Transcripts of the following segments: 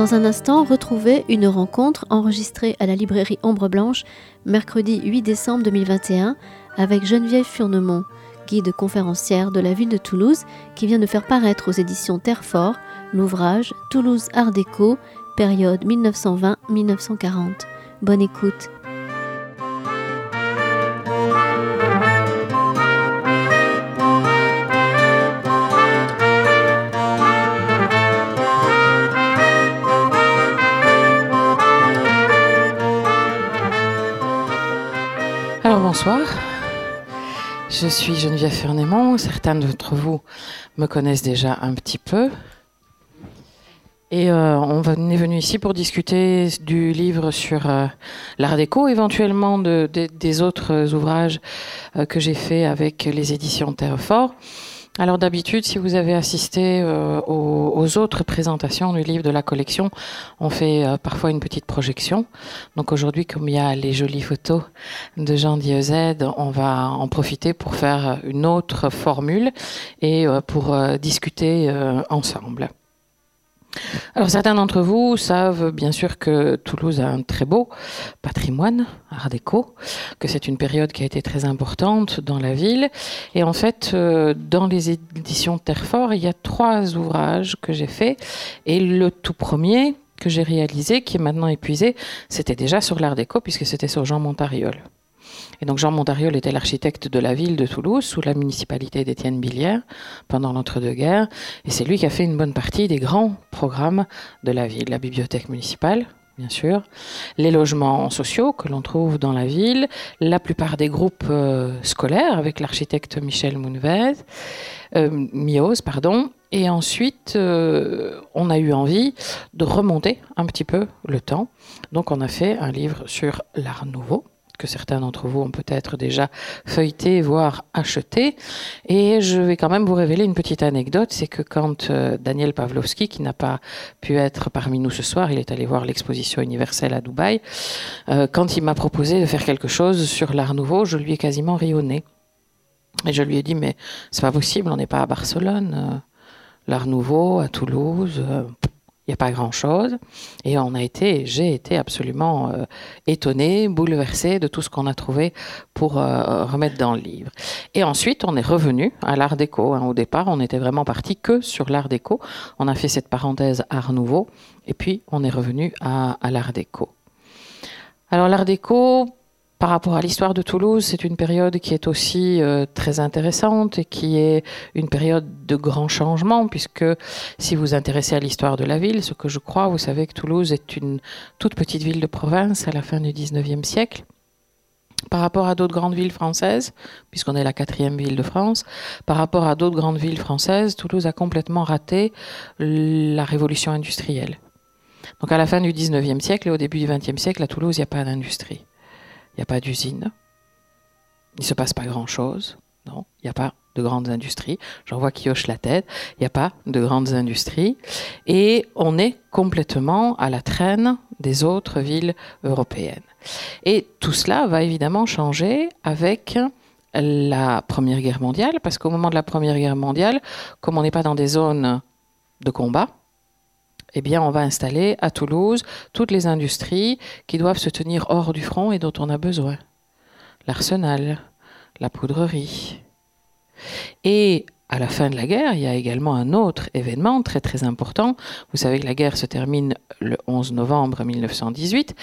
Dans un instant, retrouvez une rencontre enregistrée à la librairie Ombre Blanche mercredi 8 décembre 2021 avec Geneviève Furnemont, guide conférencière de la ville de Toulouse, qui vient de faire paraître aux éditions Terrefort l'ouvrage Toulouse Art déco, période 1920-1940. Bonne écoute. Bonsoir, je suis Geneviève Fernémont. Certains d'entre vous me connaissent déjà un petit peu. Et euh, on est venu ici pour discuter du livre sur euh, l'art déco, éventuellement de, des autres ouvrages euh, que j'ai fait avec les éditions Terrefort. Alors d'habitude, si vous avez assisté aux, aux, autres présentations du livre de la collection, on fait parfois une petite projection. Donc aujourd'hui, comme il y a les jolies photos de Jean Diezède, on va en profiter pour faire une autre formule et pour discuter ensemble. Alors certains d'entre vous savent bien sûr que Toulouse a un très beau patrimoine art déco, que c'est une période qui a été très importante dans la ville. Et en fait, euh, dans les éditions Terrefort, il y a trois ouvrages que j'ai faits. Et le tout premier que j'ai réalisé, qui est maintenant épuisé, c'était déjà sur l'art déco, puisque c'était sur Jean Montariol. Et donc Jean Montariol était l'architecte de la ville de Toulouse sous la municipalité d'Étienne Billière pendant l'entre-deux-guerres. Et c'est lui qui a fait une bonne partie des grands programmes de la ville. La bibliothèque municipale, bien sûr, les logements sociaux que l'on trouve dans la ville, la plupart des groupes euh, scolaires avec l'architecte Michel Mounvez, euh, pardon. Et ensuite, euh, on a eu envie de remonter un petit peu le temps. Donc on a fait un livre sur l'art nouveau que certains d'entre vous ont peut-être déjà feuilleté, voire acheté. Et je vais quand même vous révéler une petite anecdote, c'est que quand euh, Daniel Pavlovski, qui n'a pas pu être parmi nous ce soir, il est allé voir l'exposition universelle à Dubaï, euh, quand il m'a proposé de faire quelque chose sur l'art nouveau, je lui ai quasiment rionné. Et je lui ai dit, mais c'est pas possible, on n'est pas à Barcelone. Euh, l'art nouveau, à Toulouse, n'y a pas grand-chose. Et on a été, j'ai été absolument euh, étonné, bouleversé de tout ce qu'on a trouvé pour euh, remettre dans le livre. Et ensuite, on est revenu à l'art déco. Hein. Au départ, on était vraiment parti que sur l'art déco. On a fait cette parenthèse art nouveau, et puis on est revenu à l'art déco. Alors l'art déco, par rapport à l'histoire de Toulouse, c'est une période qui est aussi euh, très intéressante et qui est une période de grands changements, puisque si vous vous intéressez à l'histoire de la ville, ce que je crois, vous savez que Toulouse est une toute petite ville de province à la fin du 19e siècle. Par rapport à d'autres grandes villes françaises, puisqu'on est la quatrième ville de France, par rapport à d'autres grandes villes françaises, Toulouse a complètement raté la révolution industrielle. Donc à la fin du 19e siècle et au début du 20e siècle, à Toulouse, il n'y a pas d'industrie. N'y a pas d'usine. Il ne se passe pas grand-chose. Non, il n'y a pas de grandes industries. J'en vois qui hoche la tête. Il n'y a pas de grandes industries. Et on est complètement à la traîne des autres villes européennes. Et tout cela va évidemment changer avec la Première Guerre mondiale, parce qu'au moment de la Première Guerre mondiale, comme on n'est pas dans des zones de combat, eh bien, on va installer à Toulouse toutes les industries qui doivent se tenir hors du front et dont on a besoin. L'arsenal, la poudrerie. Et à la fin de la guerre, il y a également un autre événement très très important. Vous savez que la guerre se termine le 11 novembre 1918.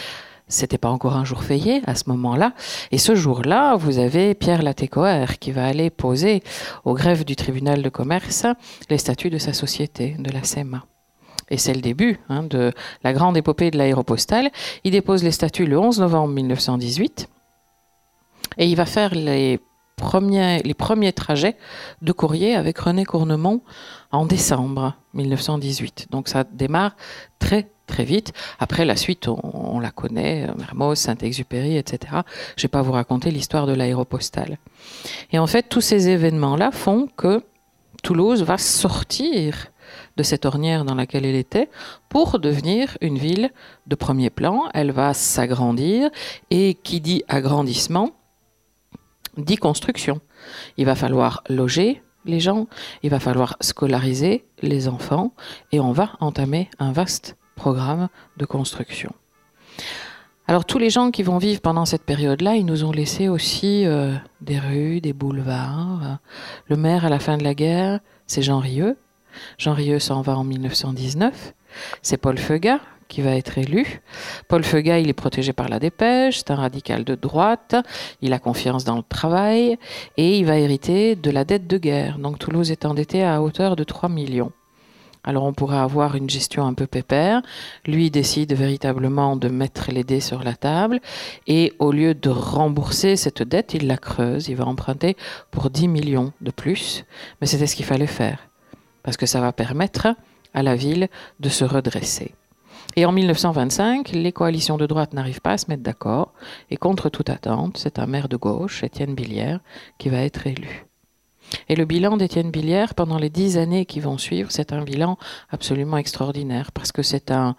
C'était pas encore un jour férié à ce moment-là. Et ce jour-là, vous avez Pierre Latécoère qui va aller poser au greffe du tribunal de commerce les statuts de sa société, de la SEMA et c'est le début hein, de la grande épopée de l'aéropostale. Il dépose les statuts le 11 novembre 1918 et il va faire les premiers, les premiers trajets de courrier avec René Cournemont en décembre 1918. Donc ça démarre très très vite. Après la suite, on, la connaît, Mermoz, Saint-Exupéry, etc. Je ne vais pas vous raconter l'histoire de l'aéropostale. Et en fait, tous ces événements-là font que Toulouse va sortir de cette ornière dans laquelle elle était pour devenir une ville de premier plan. Elle va s'agrandir et qui dit agrandissement dit construction. Il va falloir loger les gens, il va falloir scolariser les enfants et on va entamer un vaste programme de construction. Alors tous les gens qui vont vivre pendant cette période-là, ils nous ont laissé aussi euh, des rues, des boulevards. Le maire à la fin de la guerre, c'est Jean Rieux. Jean Rieux s'en va en 1919. C'est Paul Feugat qui va être élu. Paul Feugat, il est protégé par la dépêche, c'est un radical de droite, il a confiance dans le travail et il va hériter de la dette de guerre. Donc Toulouse est endetté à hauteur de 3 millions. Alors on pourrait avoir une gestion un peu pépère. Lui décide véritablement de mettre les dés sur la table et au lieu de rembourser cette dette, il la creuse. Il va emprunter pour 10 millions de plus. Mais c'était ce qu'il fallait faire parce que ça va permettre à la ville de se redresser. Et en 1925, les coalitions de droite n'arrivent pas à se mettre d'accord et contre toute attente, c'est un maire de gauche, Étienne Billière, qui va être élu. Et le bilan d'Étienne Billière pendant les dix années qui vont suivre, c'est un bilan absolument extraordinaire parce que c'est un,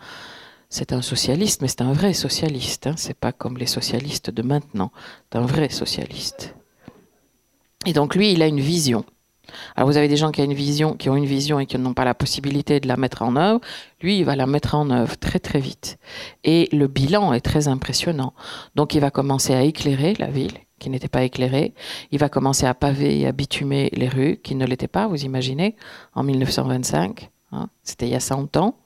socialiste, mais c'est un vrai socialiste. Hein. C'est pas comme les socialistes de maintenant. C'est un vrai socialiste. Et donc lui, il a une vision. Alors vous avez des gens qui, ont une vision, et qui n'ont pas la possibilité de la mettre en œuvre. Lui, il va la mettre en œuvre très très vite. Et le bilan est très impressionnant. Donc il va commencer à éclairer la ville qui n'était pas éclairé. Il va commencer à paver et à bitumer les rues qui ne l'étaient pas, vous imaginez, en 1925. Hein, C'était il y a 100 ans.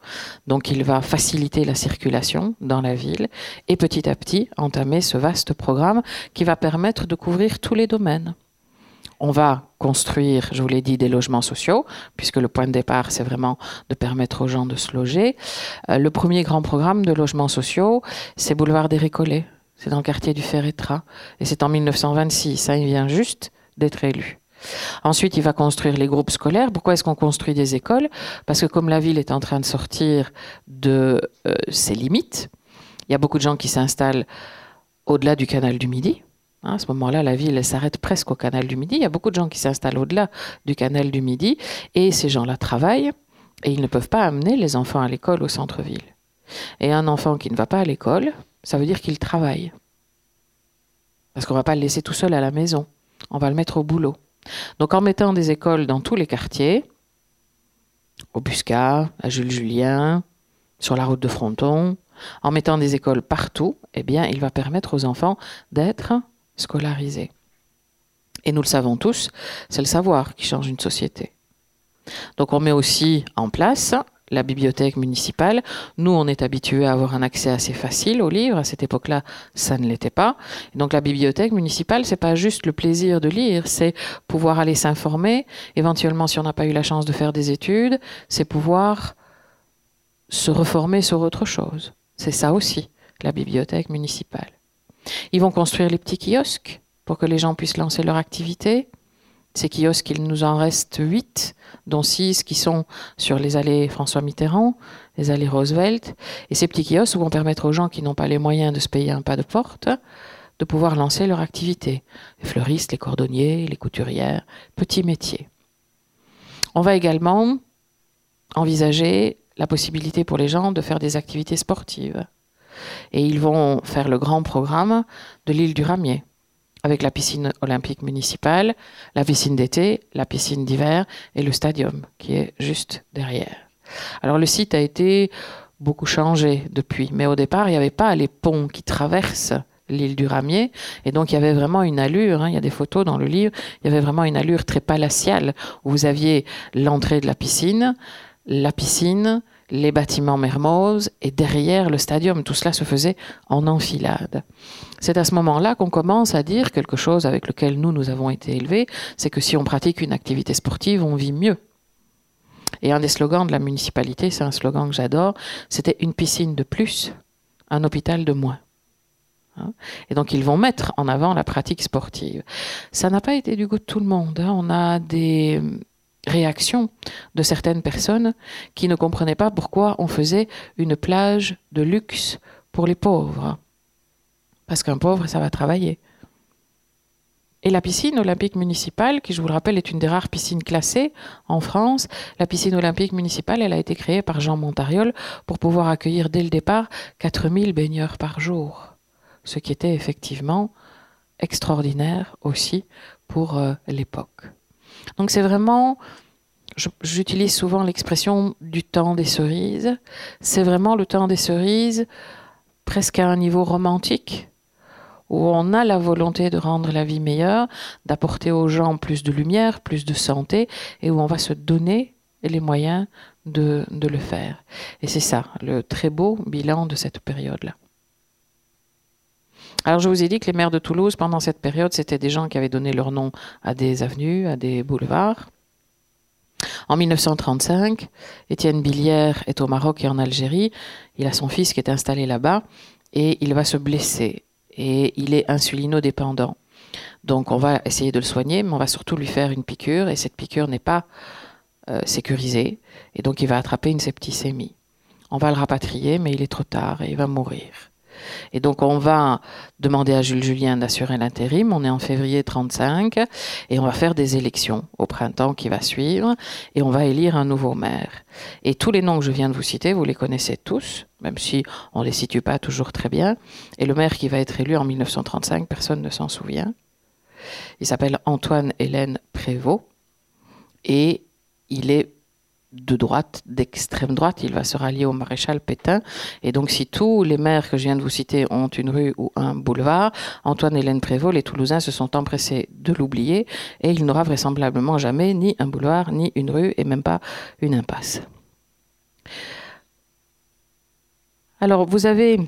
Donc il va faciliter la circulation dans la ville et petit à petit entamer ce vaste programme qui va permettre de couvrir tous les domaines. On va construire, je vous l'ai dit, des logements sociaux, puisque le point de départ, c'est vraiment de permettre aux gens de se loger. Euh, le premier grand programme de logements sociaux, c'est Boulevard des Récollets. C'est dans le quartier du Ferretra. Et c'est en 1926. Ça, il vient juste d'être élu. Ensuite, il va construire les groupes scolaires. Pourquoi est-ce qu'on construit des écoles? Parce que comme la ville est en train de sortir de euh, ses limites, il y a beaucoup de gens qui s'installent au-delà du canal du Midi. Hein, à ce moment-là, la ville s'arrête presque au canal du Midi. Il y a beaucoup de gens qui s'installent au-delà du canal du Midi. Et ces gens-là travaillent et ils ne peuvent pas amener les enfants à l'école au centre-ville. Et un enfant qui ne va pas à l'école, ça veut dire qu'il travaille. Parce qu'on ne va pas le laisser tout seul à la maison. On va le mettre au boulot. Donc en mettant des écoles dans tous les quartiers, au Busca, à Jules Julien, sur la route de Fronton, en mettant des écoles partout, eh bien, il va permettre aux enfants d'être scolarisés. Et nous le savons tous, c'est le savoir qui change une société. Donc on met aussi en place la bibliothèque municipale. Nous, on est habitués à avoir un accès assez facile aux livres. À cette époque-là, ça ne l'était pas. donc la bibliothèque municipale, c'est pas juste le plaisir de lire, c'est pouvoir aller s'informer. Éventuellement, si on n'a pas eu la chance de faire des études, c'est pouvoir se reformer sur autre chose. C'est ça aussi, la bibliothèque municipale. Ils vont construire les petits kiosques pour que les gens puissent lancer leur activité. Ces kiosques, il nous en reste huit, dont six qui sont sur les allées François Mitterrand, les allées Roosevelt. Et ces petits kiosques vont permettre aux gens qui n'ont pas les moyens de se payer un pas de porte de pouvoir lancer leur activité. Les fleuristes, les cordonniers, les couturières, petits métiers. On va également envisager la possibilité pour les gens de faire des activités sportives. Et ils vont faire le grand programme de l'île du Ramier avec la piscine olympique municipale, la piscine d'été, la piscine d'hiver et le stadium qui est juste derrière. Alors le site a été beaucoup changé depuis, mais au départ il n'y avait pas les ponts qui traversent l'île du Ramier. Et donc, il y avait vraiment une allure, hein, il y a des photos dans le livre, il y avait vraiment une allure très palatiale, où vous aviez l'entrée de la piscine, la piscine, les bâtiments Mermoz et derrière le stadium. Tout cela se faisait en enfilade. C'est à ce moment-là qu'on commence à dire quelque chose avec lequel nous, nous avons été élevés, c'est que si on pratique une activité sportive, on vit mieux. Et un des slogans de la municipalité, c'est un slogan que j'adore, c'était une piscine de plus, un hôpital de moins. Hein. Et donc ils vont mettre en avant la pratique sportive. Ça n'a pas été du goût de tout le monde. Hein. On a des réaction de certaines personnes qui ne comprenaient pas pourquoi on faisait une plage de luxe pour les pauvres. Parce qu'un pauvre, ça va travailler. Et la piscine olympique municipale, qui je vous le rappelle est une des rares piscines classées en France, la piscine olympique municipale, elle a été créée par Jean Montariol pour pouvoir accueillir dès le départ 4000 baigneurs par jour. Ce qui était effectivement extraordinaire aussi pour euh, l'époque. Donc c'est vraiment j'utilise souvent l'expression du temps des cerises. C'est vraiment le temps des cerises presque à un niveau romantique où on a la volonté de rendre la vie meilleure, d'apporter aux gens plus de lumière, plus de santé, et où on va se donner les moyens de, de le faire. Et c'est ça, le très beau bilan de cette période-là. Alors je vous ai dit que les maires de Toulouse, pendant cette période, c'était des gens qui avaient donné leur nom à des avenues, à des boulevards. En 1935, Étienne Billière est au Maroc et en Algérie. Il a son fils qui est installé là-bas et il va se blesser. Et il est insulinodépendant. Donc on va essayer de le soigner, mais on va surtout lui faire une piqûre et cette piqûre n'est pas euh, sécurisée et donc il va attraper une septicémie. On va le rapatrier, mais il est trop tard et il va mourir. Et donc on va demander à Jules Julien d'assurer l'intérim. On est en février 35 et on va faire des élections au printemps qui va suivre et on va élire un nouveau maire. Et tous les noms que je viens de vous citer, vous les connaissez tous, même si on ne les situe pas toujours très bien. Et le maire qui va être élu en 1935, personne ne s'en souvient. Il s'appelle Antoine Hélène Prévost et il est de droite, d'extrême droite, il va se rallier au maréchal Pétain. Et donc, si tous les maires que je viens de vous citer ont une rue ou un boulevard, Antoine-Hélène Prévost, les Toulousains se sont empressés de l'oublier et il n'aura vraisemblablement jamais ni un boulevard, ni une rue et même pas une impasse. Alors, vous avez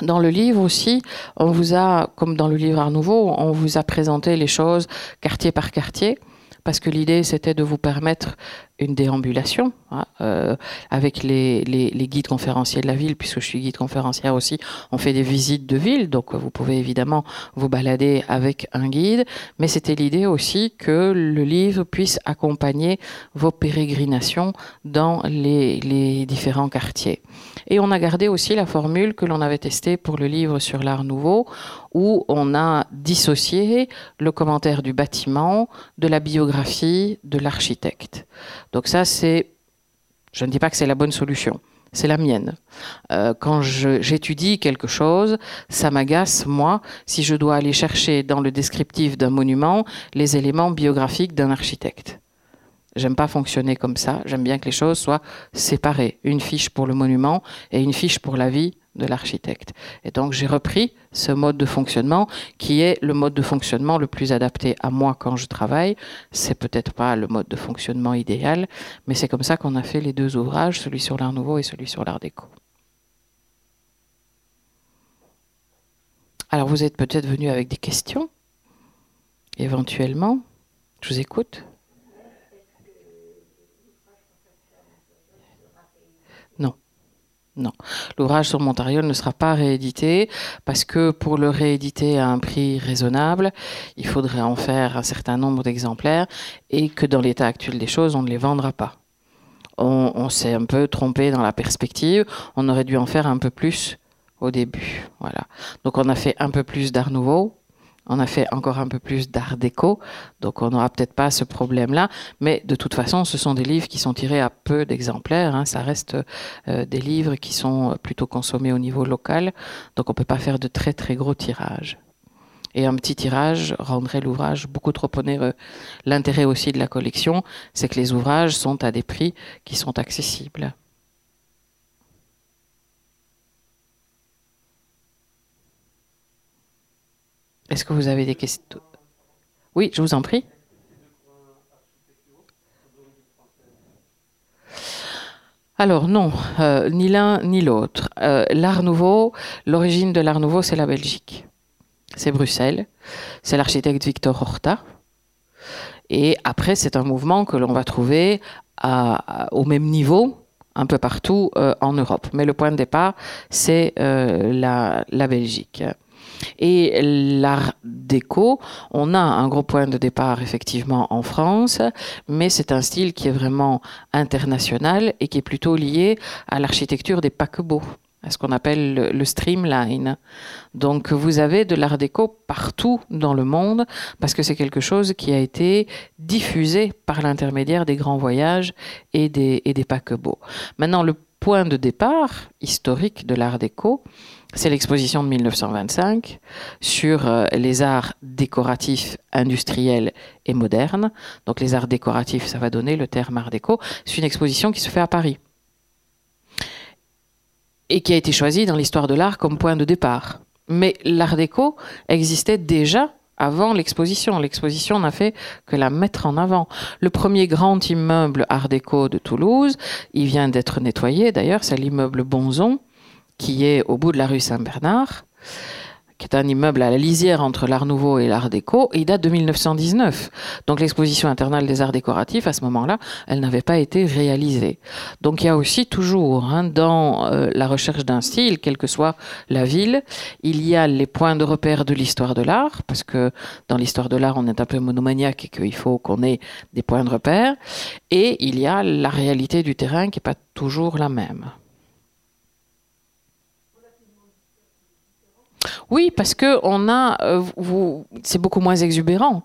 dans le livre aussi, on vous a, comme dans le livre Art Nouveau, on vous a présenté les choses quartier par quartier parce que l'idée c'était de vous permettre une déambulation hein, euh, avec les, guides conférenciers de la ville, puisque je suis guide conférencière aussi. On fait des visites de ville, donc vous pouvez évidemment vous balader avec un guide, mais c'était l'idée aussi que le livre puisse accompagner vos pérégrinations dans les, les différents quartiers. Et on a gardé aussi la formule que l'on avait testée pour le livre sur l'art nouveau, où on a dissocié le commentaire du bâtiment de la biographie de l'architecte. Donc ça, c'est, je ne dis pas que c'est la bonne solution, c'est la mienne. Euh, quand j'étudie quelque chose, ça m'agace, moi, si je dois aller chercher dans le descriptif d'un monument les éléments biographiques d'un architecte. J'aime pas fonctionner comme ça. J'aime bien que les choses soient séparées. Une fiche pour le monument et une fiche pour la vie de l'architecte. Et donc j'ai repris ce mode de fonctionnement qui est le mode de fonctionnement le plus adapté à moi quand je travaille. C'est peut-être pas le mode de fonctionnement idéal, mais c'est comme ça qu'on a fait les deux ouvrages, celui sur l'art nouveau et celui sur l'art déco. Alors vous êtes peut-être venu avec des questions, éventuellement. Je vous écoute. Non, l'ouvrage sur Montariol ne sera pas réédité parce que pour le rééditer à un prix raisonnable, il faudrait en faire un certain nombre d'exemplaires et que dans l'état actuel des choses, on ne les vendra pas. On, s'est un peu trompé dans la perspective, on aurait dû en faire un peu plus au début. Voilà. Donc on a fait un peu plus d'art nouveau, on a fait encore un peu plus d'art déco, donc on n'aura peut-être pas ce problème-là, mais de toute façon, ce sont des livres qui sont tirés à peu d'exemplaires, hein. ça reste euh, des livres qui sont plutôt consommés au niveau local, donc on ne peut pas faire de très très gros tirages. Et un petit tirage rendrait l'ouvrage beaucoup trop onéreux. L'intérêt aussi de la collection, c'est que les ouvrages sont à des prix qui sont accessibles. Est-ce que vous avez des questions? Oui, je vous en prie. Alors non, euh, ni l'un ni l'autre. Euh, l'art nouveau, l'origine de l'art nouveau, c'est la Belgique. C'est Bruxelles. C'est l'architecte Victor Horta. Et après, c'est un mouvement que l'on va trouver au même niveau un peu partout euh, en Europe. Mais le point de départ, c'est la, la Belgique. Et l'art déco, on a un gros point de départ effectivement en France, mais c'est un style qui est vraiment international et qui est plutôt lié à l'architecture des paquebots à ce qu'on appelle le, streamline. Donc vous avez de l'art déco partout dans le monde parce que c'est quelque chose qui a été diffusé par l'intermédiaire des grands voyages et des, et des paquebots. Maintenant, le point de départ historique de l'art déco, c'est l'exposition de 1925 sur euh, les arts décoratifs, industriels et modernes. Donc les arts décoratifs, ça va donner le terme art déco. C'est une exposition qui se fait à Paris et qui a été choisie dans l'histoire de l'art comme point de départ. Mais l'art déco existait déjà avant l'exposition. L'exposition n'a fait que la mettre en avant. Le premier grand immeuble art déco de Toulouse, il vient d'être nettoyé d'ailleurs, c'est l'immeuble Bonzon qui est au bout de la rue Saint-Bernard, qui est un immeuble à la lisière entre l'Art Nouveau et l'Art Déco, et il date de 1919. Donc l'exposition internale des arts décoratifs, à ce moment-là, elle n'avait pas été réalisée. Donc il y a aussi toujours, hein, dans euh, la recherche d'un style, quelle que soit la ville, il y a les points de repère de l'histoire de l'art, parce que dans l'histoire de l'art, on est un peu monomaniaque et qu'il faut qu'on ait des points de repère, et il y a la réalité du terrain qui n'est pas toujours la même. Oui, parce que on a, euh, c'est beaucoup moins exubérant.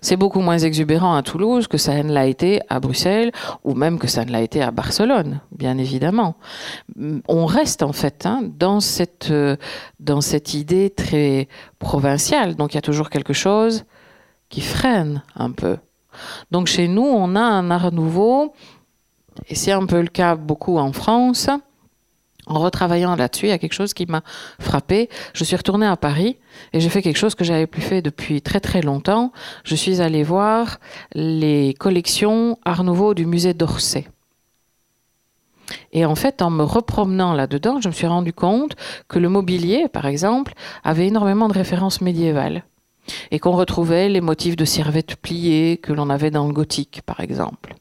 C'est beaucoup moins exubérant à Toulouse que ça ne l'a été à Bruxelles ou même que ça ne l'a été à Barcelone, bien évidemment. On reste en fait hein, dans, cette, euh, dans cette idée très provinciale. Donc il y a toujours quelque chose qui freine un peu. Donc chez nous, on a un art nouveau, et c'est un peu le cas beaucoup en France, en retravaillant là-dessus, il y a quelque chose qui m'a frappé. Je suis retournée à Paris et j'ai fait quelque chose que j'avais plus fait depuis très très longtemps. Je suis allée voir les collections Art Nouveau du musée d'Orsay. Et en fait, en me repromenant là-dedans, je me suis rendu compte que le mobilier, par exemple, avait énormément de références médiévales. Et qu'on retrouvait les motifs de servettes pliées que l'on avait dans le gothique, par exemple.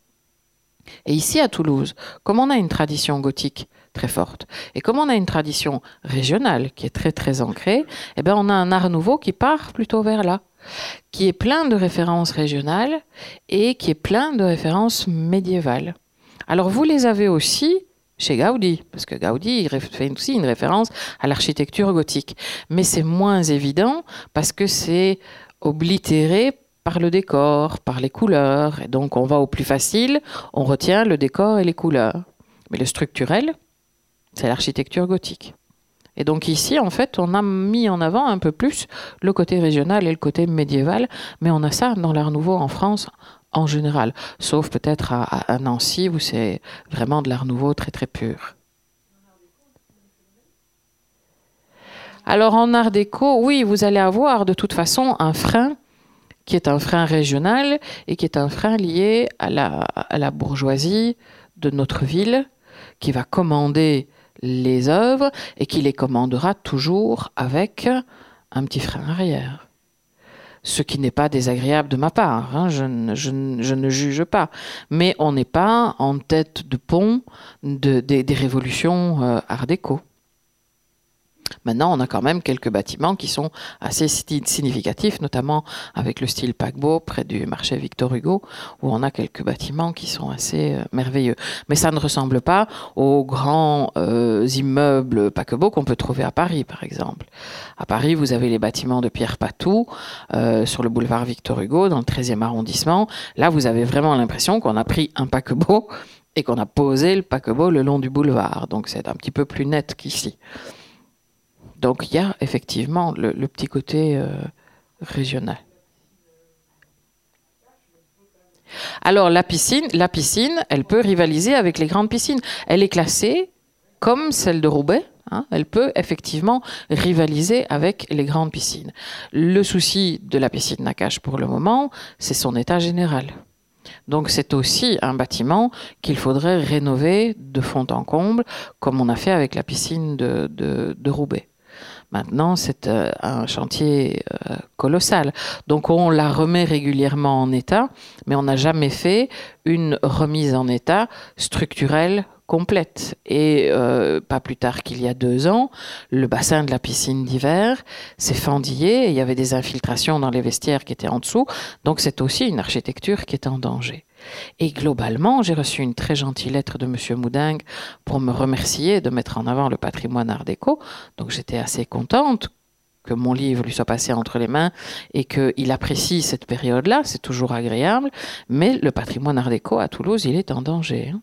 Et ici à Toulouse, comme on a une tradition gothique très forte. Et comme on a une tradition régionale qui est très très ancrée, eh ben on a un art nouveau qui part plutôt vers là, qui est plein de références régionales et qui est plein de références médiévales. Alors vous les avez aussi chez Gaudi, parce que Gaudi fait aussi une référence à l'architecture gothique. Mais c'est moins évident parce que c'est oblitéré par le décor, par les couleurs. Et donc on va au plus facile, on retient le décor et les couleurs. Mais le structurel, c'est l'architecture gothique. Et donc ici, en fait, on a mis en avant un peu plus le côté régional et le côté médiéval, mais on a ça dans l'art nouveau en France en général, sauf peut-être à, Nancy où c'est vraiment de l'art nouveau très très pur. Alors en art déco, oui, vous allez avoir de toute façon un frein qui est un frein régional et qui est un frein lié à la, à la bourgeoisie de notre ville qui va commander les œuvres et qui les commandera toujours avec un petit frein arrière. Ce qui n'est pas désagréable de ma part, hein, je, ne juge pas. Mais on n'est pas en tête de pont des révolutions euh, art déco. Maintenant, on a quand même quelques bâtiments qui sont assez significatifs, notamment avec le style paquebot près du marché Victor Hugo, où on a quelques bâtiments qui sont assez euh, merveilleux. Mais ça ne ressemble pas aux grands euh, immeubles paquebots qu'on peut trouver à Paris, par exemple. À Paris, vous avez les bâtiments de Pierre Patou euh, sur le boulevard Victor Hugo, dans le 13e arrondissement. Là, vous avez vraiment l'impression qu'on a pris un paquebot et qu'on a posé le paquebot le long du boulevard. Donc c'est un petit peu plus net qu'ici. Donc il y a effectivement le, petit côté euh, régional. Alors la piscine, la piscine, elle peut rivaliser avec les grandes piscines. Elle est classée comme celle de Roubaix. Hein. elle peut effectivement rivaliser avec les grandes piscines. Le souci de la piscine Nakash pour le moment, c'est son état général. Donc c'est aussi un bâtiment qu'il faudrait rénover de fond en comble, comme on a fait avec la piscine de Roubaix. Maintenant, c'est euh, un chantier euh, colossal. Donc, on la remet régulièrement en état, mais on n'a jamais fait une remise en état structurelle complète. Et euh, pas plus tard qu'il y a deux ans, le bassin de la piscine d'hiver s'est fendillé il y avait des infiltrations dans les vestiaires qui étaient en dessous. Donc c'est aussi une architecture qui est en danger. Et globalement, j'ai reçu une très gentille lettre de M. Moudingue pour me remercier de mettre en avant le patrimoine art déco. Donc j'étais assez contente que mon livre lui soit passé entre les mains et qu'il apprécie cette période-là, c'est toujours agréable. Mais le patrimoine art déco à Toulouse, il est en danger. Hein.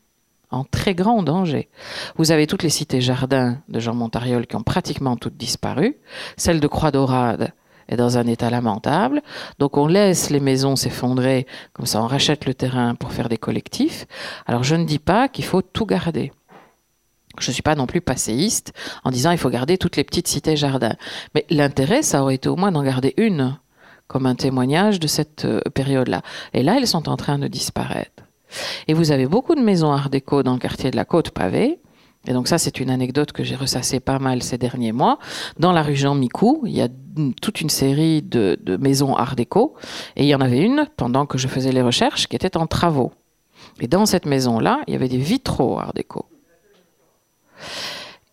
en très grand danger. Vous avez toutes les cités jardins de Jean Montariol qui ont pratiquement toutes disparu. Celle de Croix-Dorade est dans un état lamentable. Donc on laisse les maisons s'effondrer, comme ça on rachète le terrain pour faire des collectifs. Alors je ne dis pas qu'il faut tout garder. Je ne suis pas non plus passéiste en disant il faut garder toutes les petites cités jardins. Mais l'intérêt, ça aurait été au moins d'en garder une comme un témoignage de cette euh, période-là. Et là, elles sont en train de disparaître. Et vous avez beaucoup de maisons art déco dans le quartier de la Côte Pavée. Et donc ça, c'est une anecdote que j'ai ressassée pas mal ces derniers mois. Dans la rue Jean-Micou, il y a toute une série de, maisons art déco. Et il y en avait une, pendant que je faisais les recherches, qui était en travaux. Et dans cette maison-là, il y avait des vitraux art déco.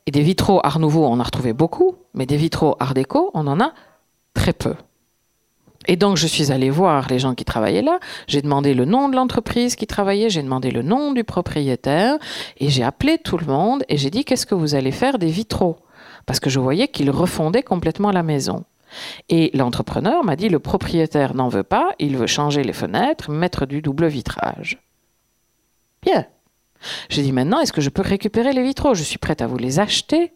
Et des vitraux art nouveau, on a retrouvé beaucoup, mais des vitraux art déco, on en a très peu. Et donc, je suis allée voir les gens qui travaillaient là. J'ai demandé le nom de l'entreprise qui travaillait, j'ai demandé le nom du propriétaire, et j'ai appelé tout le monde et j'ai dit qu'est-ce que vous allez faire des vitraux? Parce que je voyais qu'ils refondaient complètement la maison. Et l'entrepreneur m'a dit le propriétaire n'en veut pas, il veut changer les fenêtres, mettre du double vitrage. Bien. J'ai dit maintenant, est-ce que je peux récupérer les vitraux? Je suis prête à vous les acheter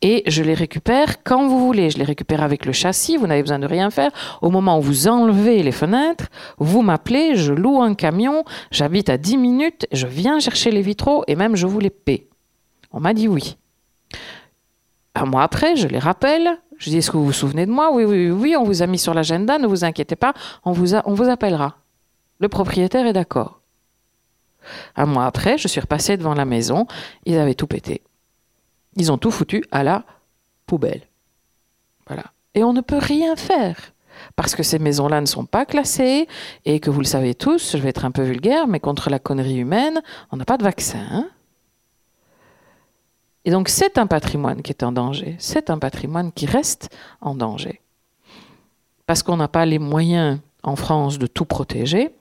et je les récupère quand vous voulez. Je les récupère avec le châssis, vous n'avez besoin de rien faire. Au moment où vous enlevez les fenêtres, vous m'appelez, je loue un camion, j'habite à 10 minutes, je viens chercher les vitraux et même je vous les paie. On m'a dit oui. Un mois après, je les rappelle. Je dis, est-ce que vous vous souvenez de moi? Oui, oui, oui, on vous a mis sur l'agenda, ne vous inquiétez pas, on vous, on vous appellera. Le propriétaire est d'accord. Un mois après, je suis repassée devant la maison, ils avaient tout pété. Ils ont tout foutu à la poubelle. Voilà. Et on ne peut rien faire. Parce que ces maisons-là ne sont pas classées et que vous le savez tous, je vais être un peu vulgaire, mais contre la connerie humaine, on n'a pas de vaccin. Hein. et donc c'est un patrimoine qui est en danger. C'est un patrimoine qui reste en danger. Parce qu'on n'a pas les moyens en France de tout protéger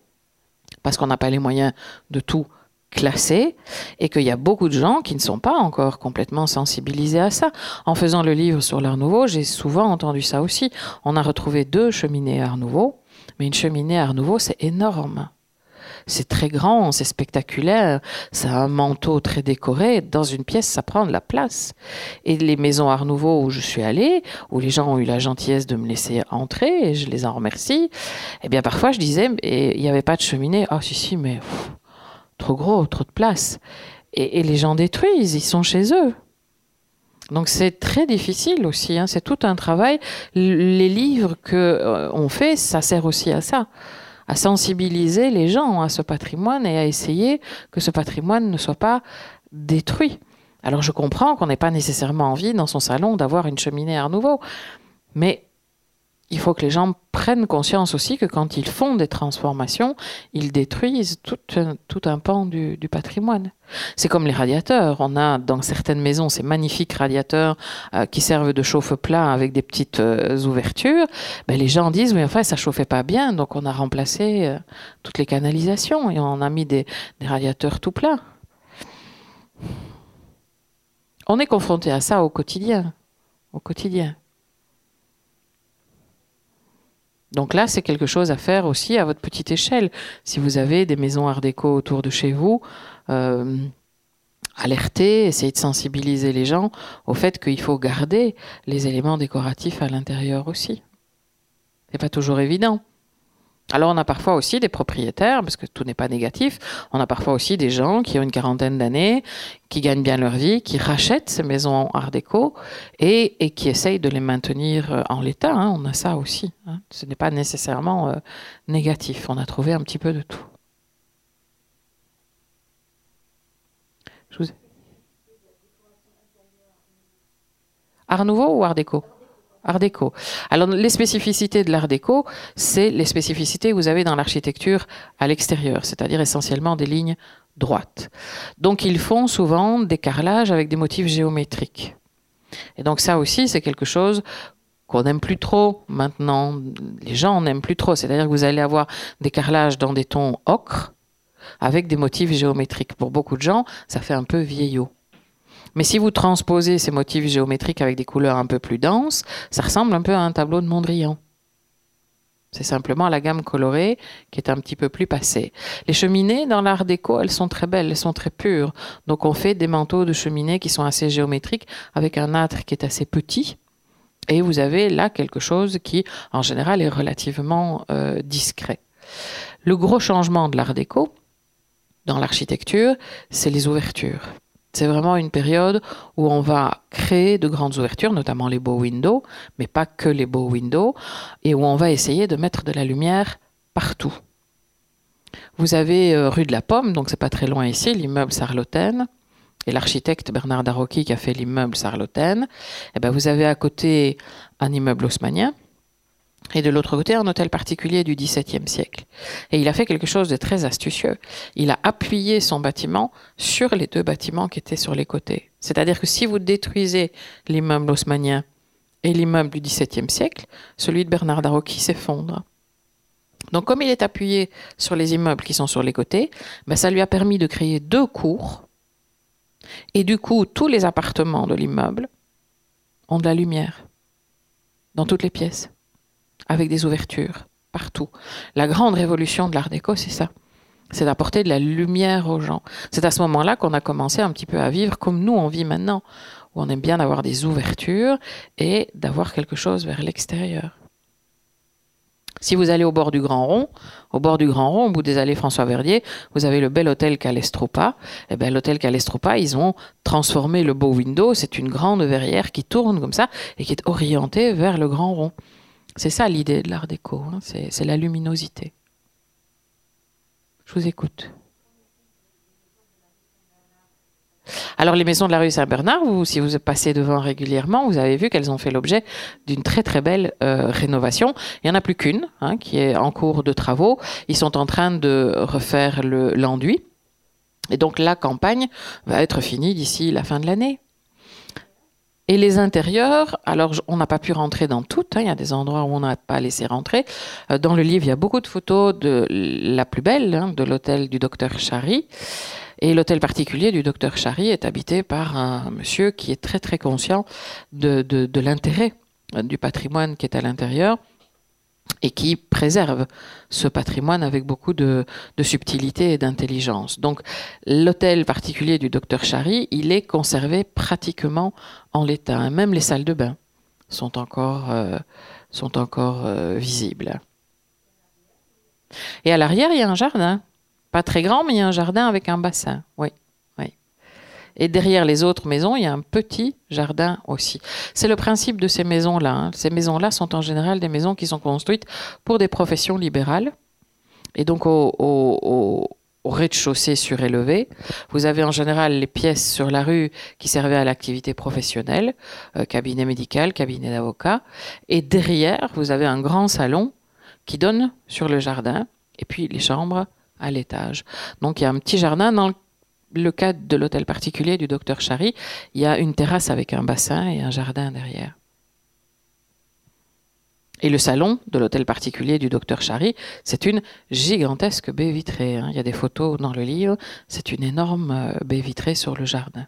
parce qu'on n'a pas les moyens de tout classer et qu'il y a beaucoup de gens qui ne sont pas encore complètement sensibilisés à ça. En faisant le livre sur l'Art Nouveau, j'ai souvent entendu ça aussi. On a retrouvé deux cheminées Art Nouveau, mais une cheminée Art Nouveau, c'est énorme. C'est très grand, c'est spectaculaire, ça a un manteau très décoré. Dans une pièce, ça prend de la place. Et les maisons Art Nouveau où je suis allée, où les gens ont eu la gentillesse de me laisser entrer, et je les en remercie, eh bien parfois je disais, il n'y avait pas de cheminée. Ah si, si, mais trop gros, trop de place. Et, les gens détruisent, ils sont chez eux. Donc c'est très difficile aussi, hein. c'est tout un travail. Les livres que euh, fait, ça sert aussi à ça à sensibiliser les gens à ce patrimoine et à essayer que ce patrimoine ne soit pas détruit. Alors je comprends qu'on n'ait pas nécessairement envie dans son salon d'avoir une cheminée Art Nouveau, mais il faut que les gens prennent conscience aussi que quand ils font des transformations, ils détruisent tout, un pan du, patrimoine. C'est comme les radiateurs. On a dans certaines maisons ces magnifiques radiateurs euh, qui servent de chauffe-plat avec des petites euh, ouvertures. Ben, les gens disent oui enfin ça chauffait pas bien, donc on a remplacé euh, toutes les canalisations et on a mis des, des radiateurs tout plats. On est confronté à ça au quotidien, au quotidien. Donc là, c'est quelque chose à faire aussi à votre petite échelle. Si vous avez des maisons art déco autour de chez vous, euh, alertez, essayez de sensibiliser les gens au fait qu'il faut garder les éléments décoratifs à l'intérieur aussi. C'est pas toujours évident. Alors on a parfois aussi des propriétaires, parce que tout n'est pas négatif, on a parfois aussi des gens qui ont une quarantaine d'années, qui gagnent bien leur vie, qui rachètent ces maisons art déco et, qui essayent de les maintenir euh, en l'état. Hein. On a ça aussi. Hein. Ce n'est pas nécessairement euh, négatif. On a trouvé un petit peu de tout. Art nouveau ou art déco? Art déco. Alors, les spécificités de l'art déco, c'est les spécificités que vous avez dans l'architecture à l'extérieur, c'est-à-dire essentiellement des lignes droites. Donc, ils font souvent des carrelages avec des motifs géométriques. Et donc, ça aussi, c'est quelque chose qu'on n'aime plus trop maintenant. Les gens n'aiment plus trop. C'est-à-dire que vous allez avoir des carrelages dans des tons ocre avec des motifs géométriques. Pour beaucoup de gens, ça fait un peu vieillot. Mais si vous transposez ces motifs géométriques avec des couleurs un peu plus denses, ça ressemble un peu à un tableau de Mondrian. C'est simplement la gamme colorée qui est un petit peu plus passée. Les cheminées dans l'art déco, elles sont très belles, elles sont très pures. Donc on fait des manteaux de cheminée qui sont assez géométriques avec un âtre qui est assez petit. Et vous avez là quelque chose qui, en général, est relativement euh, discret. Le gros changement de l'art déco dans l'architecture, c'est les ouvertures. C'est vraiment une période où on va créer de grandes ouvertures, notamment les beaux windows, mais pas que les beaux windows, et où on va essayer de mettre de la lumière partout. Vous avez euh, rue de la Pomme, donc c'est pas très loin ici, l'immeuble Sarloten, et l'architecte Bernard Darocchi qui a fait l'immeuble Sarloten. Et eh ben vous avez à côté un immeuble haussmanien, et de l'autre côté un hôtel particulier du XVIIe siècle. Et il a fait quelque chose de très astucieux. Il a appuyé son bâtiment sur les deux bâtiments qui étaient sur les côtés. C'est-à-dire que si vous détruisez l'immeuble haussmanien et l'immeuble du XVIIe siècle, celui de Bernard Darocchi s'effondre. Donc comme il est appuyé sur les immeubles qui sont sur les côtés, ben, ça lui a permis de créer deux cours. Et du coup, tous les appartements de l'immeuble ont de la lumière dans toutes les pièces avec des ouvertures partout. La grande révolution de l'art déco, c'est ça. C'est d'apporter de la lumière aux gens. C'est à ce moment-là qu'on a commencé un petit peu à vivre comme nous on vit maintenant, où on aime bien avoir des ouvertures et d'avoir quelque chose vers l'extérieur. Si vous allez au bord du Grand Rond, au bord du Grand Rond, au bout des allées François Verdier, vous avez le bel hôtel Calestropa. Eh ben, l'hôtel Calestropa, ils ont transformé le beau window. C'est une grande verrière qui tourne comme ça et qui est orientée vers le Grand Rond. C'est ça l'idée de l'art déco, hein. c'est la luminosité. Je vous écoute. Alors les maisons de la rue Saint-Bernard, si vous passez devant régulièrement, vous avez vu qu'elles ont fait l'objet d'une très très belle euh, rénovation. Il n'y en a plus qu'une hein, qui est en cours de travaux. Ils sont en train de refaire l'enduit. et donc la campagne va être finie d'ici la fin de l'année. Et les intérieurs, alors on n'a pas pu rentrer dans toutes, hein, il y a des endroits où on n'a pas laissé rentrer. Euh, dans le livre, il y a beaucoup de photos de la plus belle, hein, de l'hôtel du docteur Chary. Et l'hôtel particulier du docteur Chary est habité par un monsieur qui est très très conscient de, de l'intérêt du patrimoine qui est à l'intérieur et qui préserve ce patrimoine avec beaucoup de, subtilité et d'intelligence. Donc l'hôtel particulier du docteur Chary, il est conservé pratiquement en l'état. Même les salles de bain sont encore, euh, sont encore euh, visibles. Et à l'arrière, il y a un jardin. Pas très grand, mais il y a un jardin avec un bassin. Oui. Et derrière les autres maisons, il y a un petit jardin aussi. C'est le principe de ces maisons-là. Hein. Ces maisons-là sont en général des maisons qui sont construites pour des professions libérales. Et donc au, rez-de-chaussée surélevé, vous avez en général les pièces sur la rue qui servaient à l'activité professionnelle, euh, cabinet médical, cabinet d'avocat. Et derrière, vous avez un grand salon qui donne sur le jardin et puis les chambres à l'étage. Donc il y a un petit jardin dans le cas de l'hôtel particulier du docteur Chary, il y a une terrasse avec un bassin et un jardin derrière. Et le salon de l'hôtel particulier du docteur Chary, c'est une gigantesque baie vitrée. Hein. Il y a des photos dans le livre. C'est une énorme euh, baie vitrée sur le jardin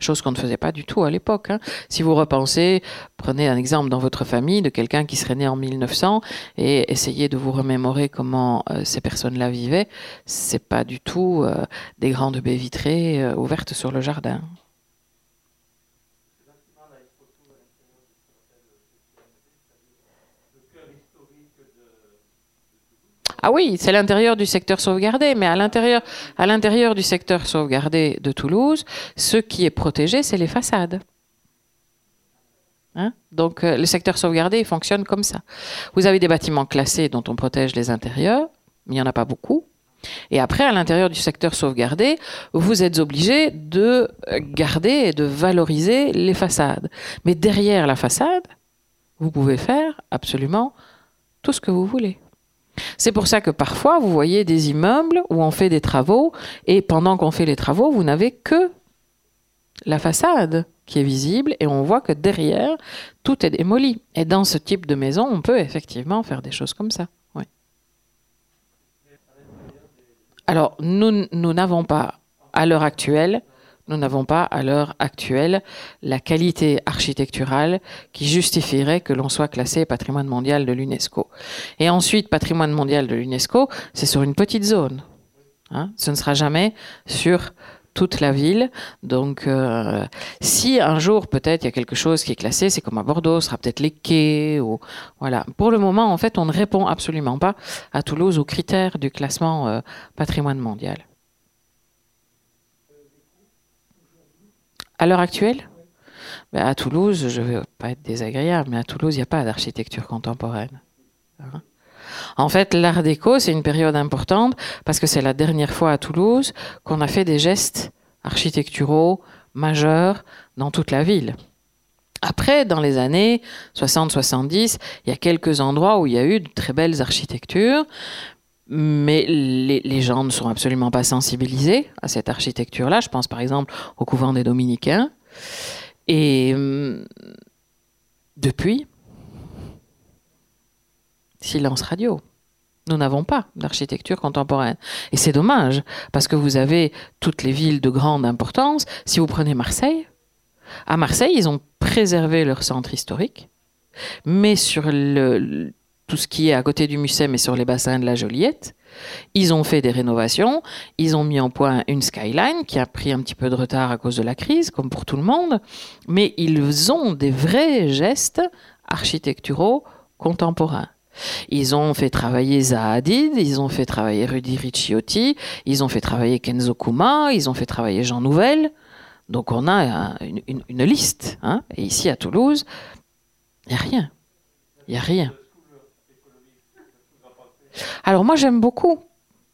chose qu'on ne faisait pas du tout à l'époque. Hein. Si vous repensez, prenez un exemple dans votre famille de quelqu'un qui serait né en 1900 et essayez de vous remémorer comment euh, ces personnes-là vivaient. C'est pas du tout euh, des grandes baies vitrées euh, ouvertes sur le jardin. Ah oui, c'est l'intérieur du secteur sauvegardé, mais à l'intérieur, à l'intérieur du secteur sauvegardé de Toulouse, ce qui est protégé, c'est les façades. Hein? Donc euh, le secteur sauvegardé fonctionne comme ça. Vous avez des bâtiments classés dont on protège les intérieurs, mais il n'y en a pas beaucoup. Et après, à l'intérieur du secteur sauvegardé, vous êtes obligé de garder et de valoriser les façades. Mais derrière la façade, vous pouvez faire absolument tout ce que vous voulez. C'est pour ça que parfois, vous voyez des immeubles où on fait des travaux et pendant qu'on fait les travaux, vous n'avez que la façade qui est visible et on voit que derrière, tout est démoli. Et dans ce type de maison, on peut effectivement faire des choses comme ça. Oui. Alors, nous n'avons pas, à l'heure actuelle, nous n'avons pas à l'heure actuelle la qualité architecturale qui justifierait que l'on soit classé patrimoine mondial de l'UNESCO. Et ensuite, patrimoine mondial de l'UNESCO, c'est sur une petite zone. Hein. Ce ne sera jamais sur toute la ville. Donc, euh, si un jour peut-être il y a quelque chose qui est classé, c'est comme à Bordeaux, ce sera peut-être les quais ou voilà. Pour le moment, en fait, on ne répond absolument pas à Toulouse aux critères du classement euh, patrimoine mondial. À l'heure actuelle? À Toulouse, je ne veux pas être désagréable, mais à Toulouse, il n'y a pas d'architecture contemporaine. Hein. en fait, l'art déco, c'est une période importante parce que c'est la dernière fois à Toulouse qu'on a fait des gestes architecturaux majeurs dans toute la ville. Après, dans les années 60-70, il y a quelques endroits où il y a eu de très belles architectures, mais les, gens ne sont absolument pas sensibilisés à cette architecture-là. Je pense par exemple au couvent des Dominicains. Et hum, depuis, silence radio. Nous n'avons pas d'architecture contemporaine. Et c'est dommage, parce que vous avez toutes les villes de grande importance. Si vous prenez Marseille, à Marseille, ils ont préservé leur centre historique, mais sur le, tout ce qui est à côté du Musée, mais sur les bassins de la Joliette. Ils ont fait des rénovations, ils ont mis en point une skyline qui a pris un petit peu de retard à cause de la crise, comme pour tout le monde, mais ils ont des vrais gestes architecturaux contemporains. Ils ont fait travailler Zaha Hadid, ils ont fait travailler Rudy Ricciotti, ils ont fait travailler Kenzo Kuma, ils ont fait travailler Jean Nouvel. Donc on a une, liste. Hein. Et ici à Toulouse, il n'y a rien. Il n'y a rien. Alors moi j'aime beaucoup.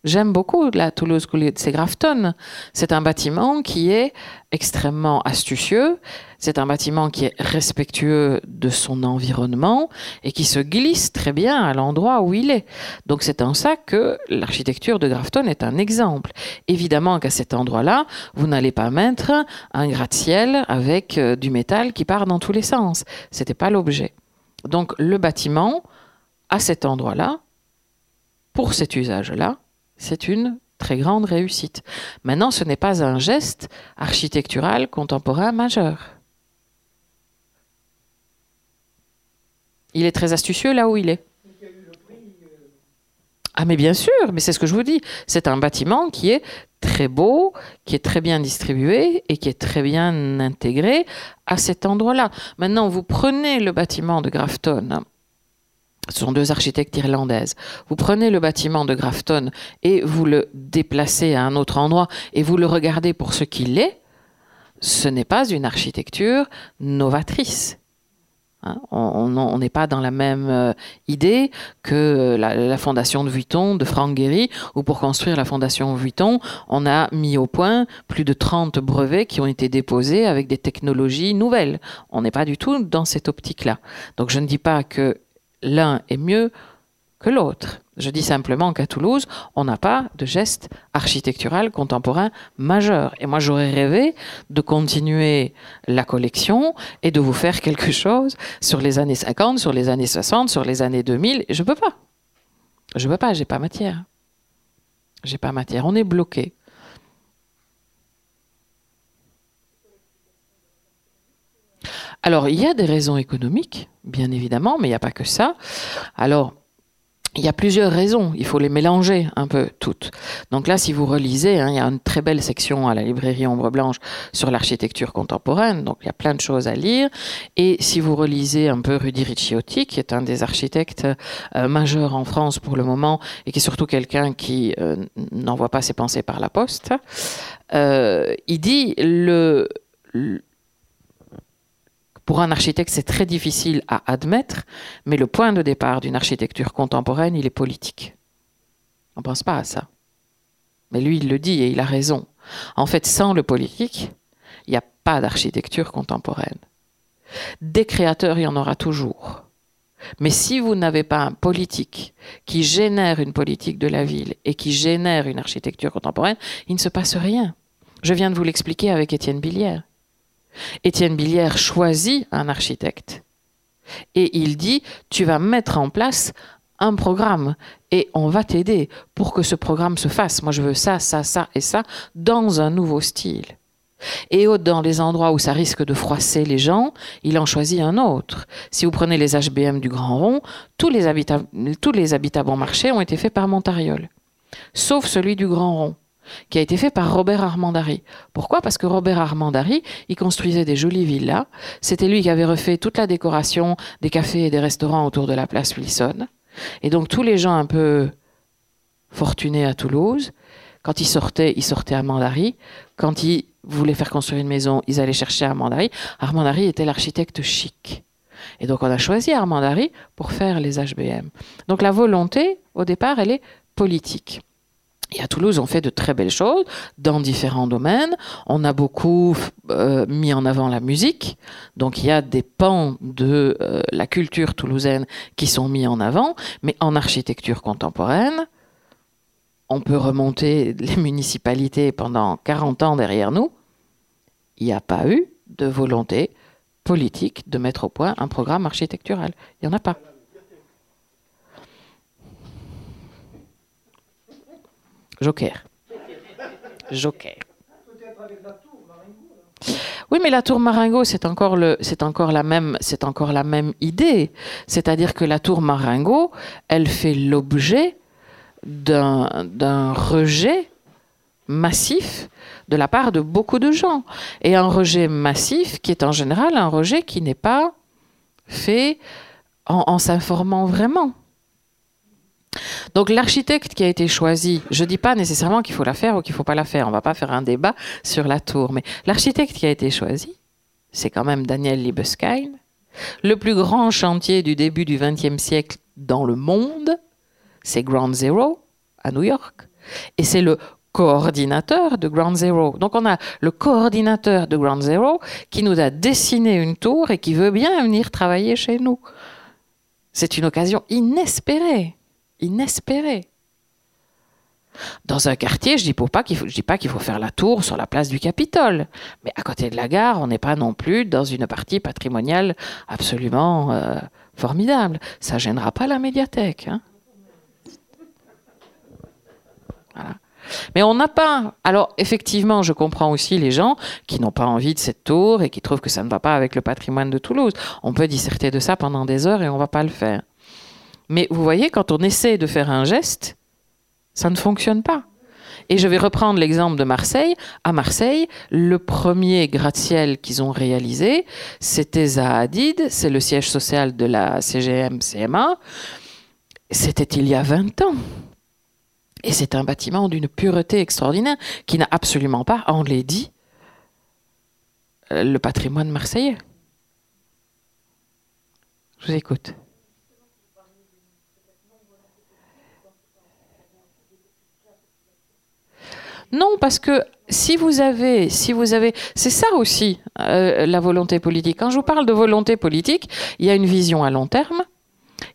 J'aime beaucoup la Toulouse c'est Grafton. C'est un bâtiment qui est extrêmement astucieux. C'est un bâtiment qui est respectueux de son environnement et qui se glisse très bien à l'endroit où il est. Donc c'est en ça que l'architecture de Grafton est un exemple. Évidemment qu'à cet endroit-là, vous n'allez pas mettre un gratte-ciel avec euh, du métal qui part dans tous les sens. C'était pas l'objet. Donc le bâtiment, à cet endroit-là, pour cet usage-là, c'est une très grande réussite. Maintenant, ce n'est pas un geste architectural contemporain majeur. Il est très astucieux là où il est. Ah mais bien sûr, mais c'est ce que je vous dis. C'est un bâtiment qui est très beau, qui est très bien distribué et qui est très bien intégré à cet endroit-là. Maintenant, vous prenez le bâtiment de Grafton ce sont deux architectes irlandaises. Vous prenez le bâtiment de Grafton et vous le déplacez à un autre endroit et vous le regardez pour ce qu'il est. Ce n'est pas une architecture novatrice. Hein. on n'est pas dans la même euh, idée que la, fondation de Vuitton de Frank Gehry, où pour construire la fondation Vuitton, on a mis au point plus de 30 brevets qui ont été déposés avec des technologies nouvelles. On n'est pas du tout dans cette optique-là. Donc je ne dis pas que l'un est mieux que l'autre. Je dis simplement qu'à Toulouse, on n'a pas de geste architectural contemporain majeur. Et moi, j'aurais rêvé de continuer la collection et de vous faire quelque chose sur les années 50, sur les années 60, sur les années 2000. Je ne peux pas. Je ne peux pas, j'ai pas matière. J'ai pas matière. On est bloqué. Alors, il y a des raisons économiques, bien évidemment, mais il n'y a pas que ça. Alors, il y a plusieurs raisons, il faut les mélanger un peu toutes. Donc là, si vous relisez, hein, il y a une très belle section à la librairie Ombre Blanche sur l'architecture contemporaine, donc il y a plein de choses à lire. Et si vous relisez un peu Rudy Ricciotti, qui est un des architectes euh, majeurs en France pour le moment, et qui est surtout quelqu'un qui euh, n'envoie pas ses pensées par la poste, euh, il dit le pour un architecte, c'est très difficile à admettre, mais le point de départ d'une architecture contemporaine, il est politique. On ne pense pas à ça. Mais lui, il le dit et il a raison. En fait, sans le politique, il n'y a pas d'architecture contemporaine. Des créateurs, il y en aura toujours. Mais si vous n'avez pas un politique qui génère une politique de la ville et qui génère une architecture contemporaine, il ne se passe rien. Je viens de vous l'expliquer avec Étienne Billière. Étienne Billière choisit un architecte et il dit tu vas mettre en place un programme et on va t'aider pour que ce programme se fasse. Moi, je veux ça, ça, ça et ça dans un nouveau style. Et dans les endroits où ça risque de froisser les gens, il en choisit un autre. Si vous prenez les HBM du Grand Rond, tous les habitats, tous les habitats bon marché ont été faits par Montariol, sauf celui du Grand Rond qui a été fait par Robert Armandari. Pourquoi? Parce que Robert Armandari, il construisait des jolies villas. C'était lui qui avait refait toute la décoration des cafés et des restaurants autour de la place Wilson. Et donc tous les gens un peu fortunés à Toulouse, quand ils sortaient, ils sortaient à Mandari. Quand ils voulaient faire construire une maison, ils allaient chercher Armandari. Armandari était l'architecte chic. Et donc on a choisi Armandari pour faire les HBM. Donc la volonté, au départ, elle est politique. Et à Toulouse, on fait de très belles choses dans différents domaines. On a beaucoup euh, mis en avant la musique. Donc il y a des pans de euh, la culture toulousaine qui sont mis en avant. Mais en architecture contemporaine, on peut remonter les municipalités pendant 40 ans derrière nous. Il n'y a pas eu de volonté politique de mettre au point un programme architectural. Il n'y en a pas. Joker. Joker. Oui, mais la tour Maringo, c'est encore, la, même, c'est encore la même idée. C'est-à-dire que la tour Maringo, elle fait l'objet d'un rejet massif de la part de beaucoup de gens. Et un rejet massif qui est en général un rejet qui n'est pas fait en s'informant vraiment. Donc l'architecte qui a été choisi, je ne dis pas nécessairement qu'il faut la faire ou qu'il ne faut pas la faire, on ne va pas faire un débat sur la tour, mais l'architecte qui a été choisi, c'est quand même Daniel Libeskind, le plus grand chantier du début du XXe siècle dans le monde, c'est Ground Zero à New York, et c'est le coordinateur de Ground Zero. Donc on a le coordinateur de Ground Zero qui nous a dessiné une tour et qui veut bien venir travailler chez nous. C'est une occasion inespérée inespéré. Dans un quartier, je ne pas dis pas qu'il faut faire la tour sur la place du Capitole, mais à côté de la gare, on n'est pas non plus dans une partie patrimoniale absolument euh, formidable. Ça gênera pas la médiathèque. Hein. Mais on n'a pas. Alors, effectivement, je comprends aussi les gens qui n'ont pas envie de cette tour et qui trouvent que ça ne va pas avec le patrimoine de Toulouse. On peut disserter de ça pendant des heures et on va pas le faire. Mais vous voyez, quand on essaie de faire un geste, ça ne fonctionne pas. Et je vais reprendre l'exemple de Marseille. À Marseille, le premier gratte-ciel qu'ils ont réalisé, c'était Zahadid, c'est le siège social de la CGM-CMA. C'était il y a 20 ans. Et c'est un bâtiment d'une pureté extraordinaire qui n'a absolument pas enlaidi le patrimoine marseillais. Je vous écoute. Non, parce que si vous avez, si vous avez, c'est ça aussi euh, la volonté politique. Quand je vous parle de volonté politique, il y a une vision à long terme.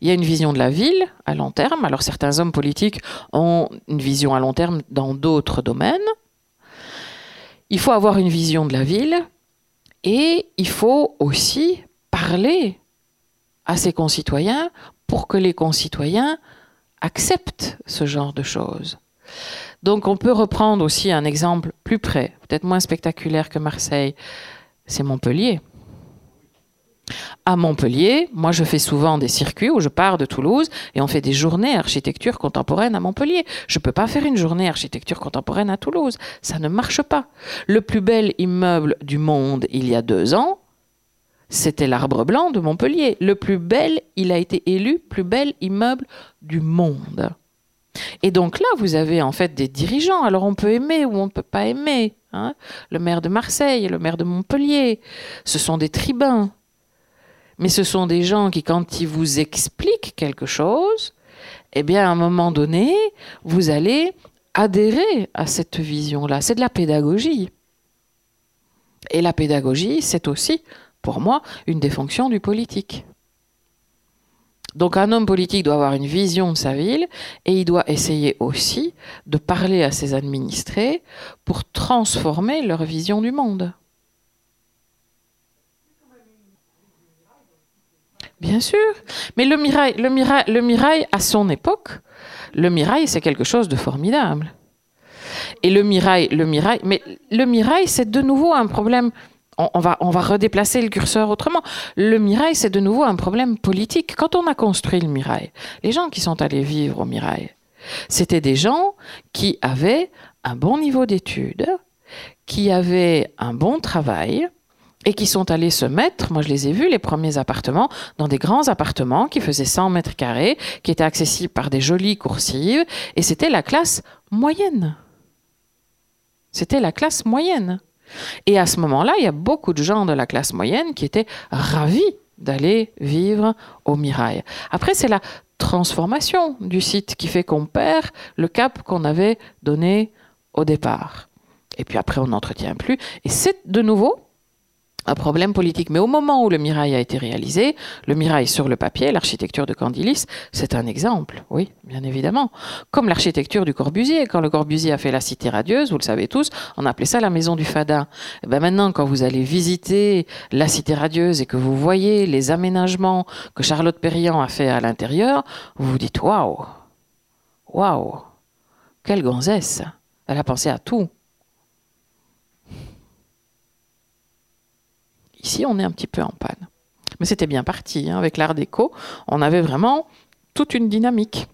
Il y a une vision de la ville à long terme. Alors certains hommes politiques ont une vision à long terme dans d'autres domaines. Il faut avoir une vision de la ville et il faut aussi parler à ses concitoyens pour que les concitoyens acceptent ce genre de choses. Donc on peut reprendre aussi un exemple plus près, peut-être moins spectaculaire que Marseille, c'est Montpellier. À Montpellier, moi je fais souvent des circuits où je pars de Toulouse et on fait des journées architecture contemporaine à Montpellier. Je ne peux pas faire une journée architecture contemporaine à Toulouse. Ça ne marche pas. Le plus bel immeuble du monde il y a deux ans, c'était l'Arbre Blanc de Montpellier. Le plus bel, il a été élu plus bel immeuble du monde. Et donc là, vous avez en fait des dirigeants. Alors on peut aimer ou on ne peut pas aimer. Hein. le maire de Marseille, le maire de Montpellier, ce sont des tribuns. Mais ce sont des gens qui, quand ils vous expliquent quelque chose, eh bien, à un moment donné, vous allez adhérer à cette vision-là. C'est de la pédagogie. Et la pédagogie, c'est aussi, pour moi, une des fonctions du politique. Donc un homme politique doit avoir une vision de sa ville et il doit essayer aussi de parler à ses administrés pour transformer leur vision du monde. Bien sûr, mais le mirail, le le mirail à son époque, le mirail c'est quelque chose de formidable. Et le mirail, le mirail, mais le mirail, c'est de nouveau un problème. On, va, on va redéplacer le curseur autrement. Le mirail, c'est de nouveau un problème politique. Quand on a construit le mirail, les gens qui sont allés vivre au mirail, c'était des gens qui avaient un bon niveau d'études, qui avaient un bon travail, et qui sont allés se mettre, moi je les ai vus, les premiers appartements, dans des grands appartements qui faisaient 100 mètres carrés, qui étaient accessibles par des jolies coursives, et c'était la classe moyenne. C'était la classe moyenne. Et à ce moment-là, il y a beaucoup de gens de la classe moyenne qui étaient ravis d'aller vivre au Mirail. Après, c'est la transformation du site qui fait qu'on perd le cap qu'on avait donné au départ. Et puis après, on n'entretient plus. Et c'est de nouveau un problème politique. Mais au moment où le Mirail a été réalisé, le Mirail sur le papier, l'architecture de Candilis, c'est un exemple, oui, bien évidemment. Comme l'architecture du Corbusier. Quand le Corbusier a fait la Cité radieuse, vous le savez tous, on appelait ça la maison du Fada. Eh ben maintenant, quand vous allez visiter la Cité radieuse et que vous voyez les aménagements que Charlotte Perriand a fait à l'intérieur, vous vous dites waouh, waouh, quelle gonzesse. Elle a pensé à tout. Ici, on est un petit peu en panne. Mais c'était bien parti. Hein. Avec l'art déco, on avait vraiment toute une dynamique.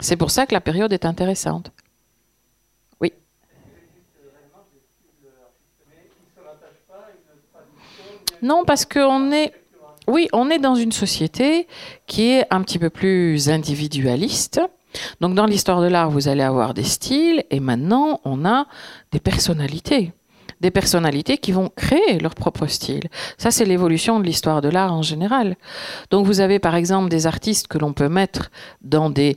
C'est pour ça que la période est intéressante. Oui. Non, parce qu'on est, oui, on est dans une société qui est un petit peu plus individualiste. Donc dans l'histoire de l'art, vous allez avoir des styles et maintenant on a des personnalités des personnalités qui vont créer leur propre style. Ça, c'est l'évolution de l'histoire de l'art en général. Donc vous avez par exemple des artistes que l'on peut mettre dans des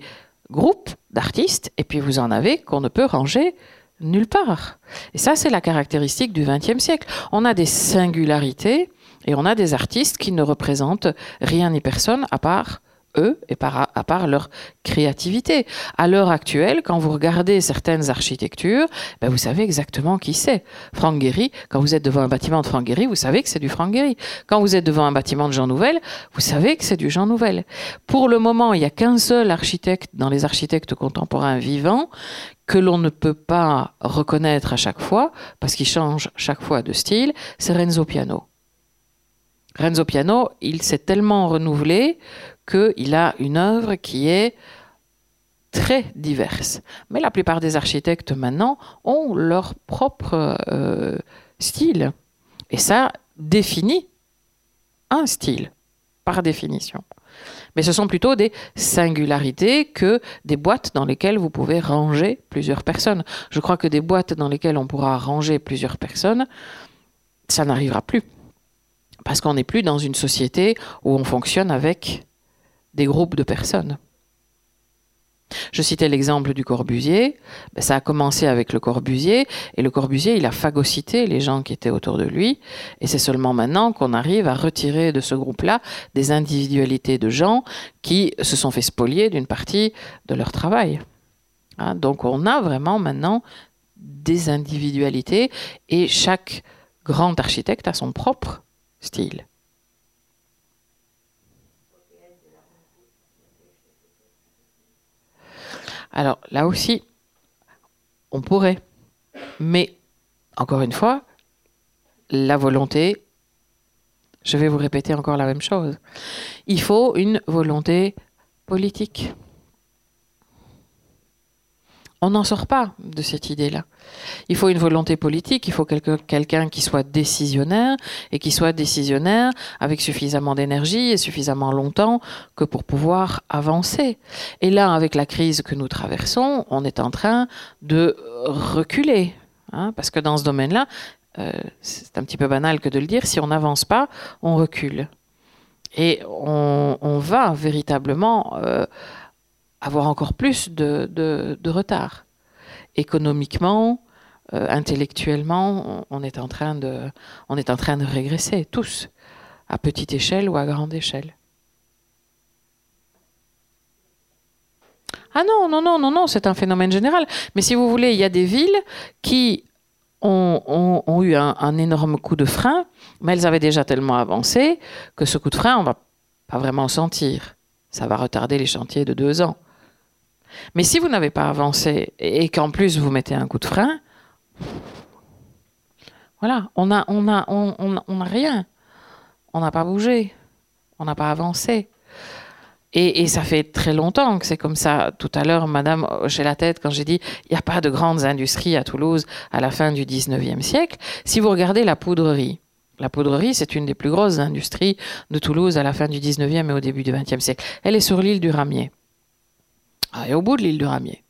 groupes d'artistes, et puis vous en avez qu'on ne peut ranger nulle part. Et ça, c'est la caractéristique du XXe siècle. On a des singularités et on a des artistes qui ne représentent rien ni personne à part eux et à part leur créativité. À l'heure actuelle, quand vous regardez certaines architectures, ben vous savez exactement qui c'est. Franck Gehry, quand vous êtes devant un bâtiment de Franck Gehry, vous savez que c'est du Franck Gehry. Quand vous êtes devant un bâtiment de Jean Nouvel, vous savez que c'est du Jean Nouvel. Pour le moment, il n'y a qu'un seul architecte dans les architectes contemporains vivants que l'on ne peut pas reconnaître à chaque fois, parce qu'il change chaque fois de style, c'est Renzo Piano. Renzo Piano, il s'est tellement renouvelé qu'il a une œuvre qui est très diverse. Mais la plupart des architectes maintenant ont leur propre euh, style. Et ça définit un style, par définition. Mais ce sont plutôt des singularités que des boîtes dans lesquelles vous pouvez ranger plusieurs personnes. Je crois que des boîtes dans lesquelles on pourra ranger plusieurs personnes, ça n'arrivera plus. Parce qu'on n'est plus dans une société où on fonctionne avec des groupes de personnes. Je citais l'exemple du Corbusier. Ben, ça a commencé avec le Corbusier, et le Corbusier, il a phagocyté les gens qui étaient autour de lui. Et c'est seulement maintenant qu'on arrive à retirer de ce groupe-là des individualités de gens qui se sont fait spolier d'une partie de leur travail. Hein, donc on a vraiment maintenant des individualités, et chaque grand architecte a son propre style. Alors là aussi, on pourrait. Mais, encore une fois, la volonté, je vais vous répéter encore la même chose. Il faut une volonté politique on n'en sort pas de cette idée-là. Il faut une volonté politique, il faut quelqu'un qui soit décisionnaire et qui soit décisionnaire avec suffisamment d'énergie et suffisamment longtemps que pour pouvoir avancer. Et là, avec la crise que nous traversons, on est en train de reculer. Hein, parce que dans ce domaine-là, euh, c'est un petit peu banal que de le dire, si on n'avance pas, on recule. Et on, va véritablement... Euh, avoir encore plus de, retard. Économiquement, euh, intellectuellement, on, est en train de, on est en train de régresser, tous, à petite échelle ou à grande échelle. Ah non, non, non, non, non, c'est un phénomène général. Mais si vous voulez, il y a des villes qui ont, eu un, un, énorme coup de frein, mais elles avaient déjà tellement avancé que ce coup de frein, on va pas vraiment sentir. Ça va retarder les chantiers de deux ans. Mais si vous n'avez pas avancé et qu'en plus vous mettez un coup de frein, voilà, on n'a on a, on, rien. On n'a pas bougé. On n'a pas avancé. Et, et, ça fait très longtemps que c'est comme ça. Tout à l'heure, Madame j'ai la tête quand j'ai dit il n'y a pas de grandes industries à Toulouse à la fin du 19e siècle. Si vous regardez la poudrerie, la poudrerie, c'est une des plus grosses industries de Toulouse à la fin du 19e et au début du 20e siècle. Elle est sur l'île du Ramier. Ah, et au bout de l'île du Ramier.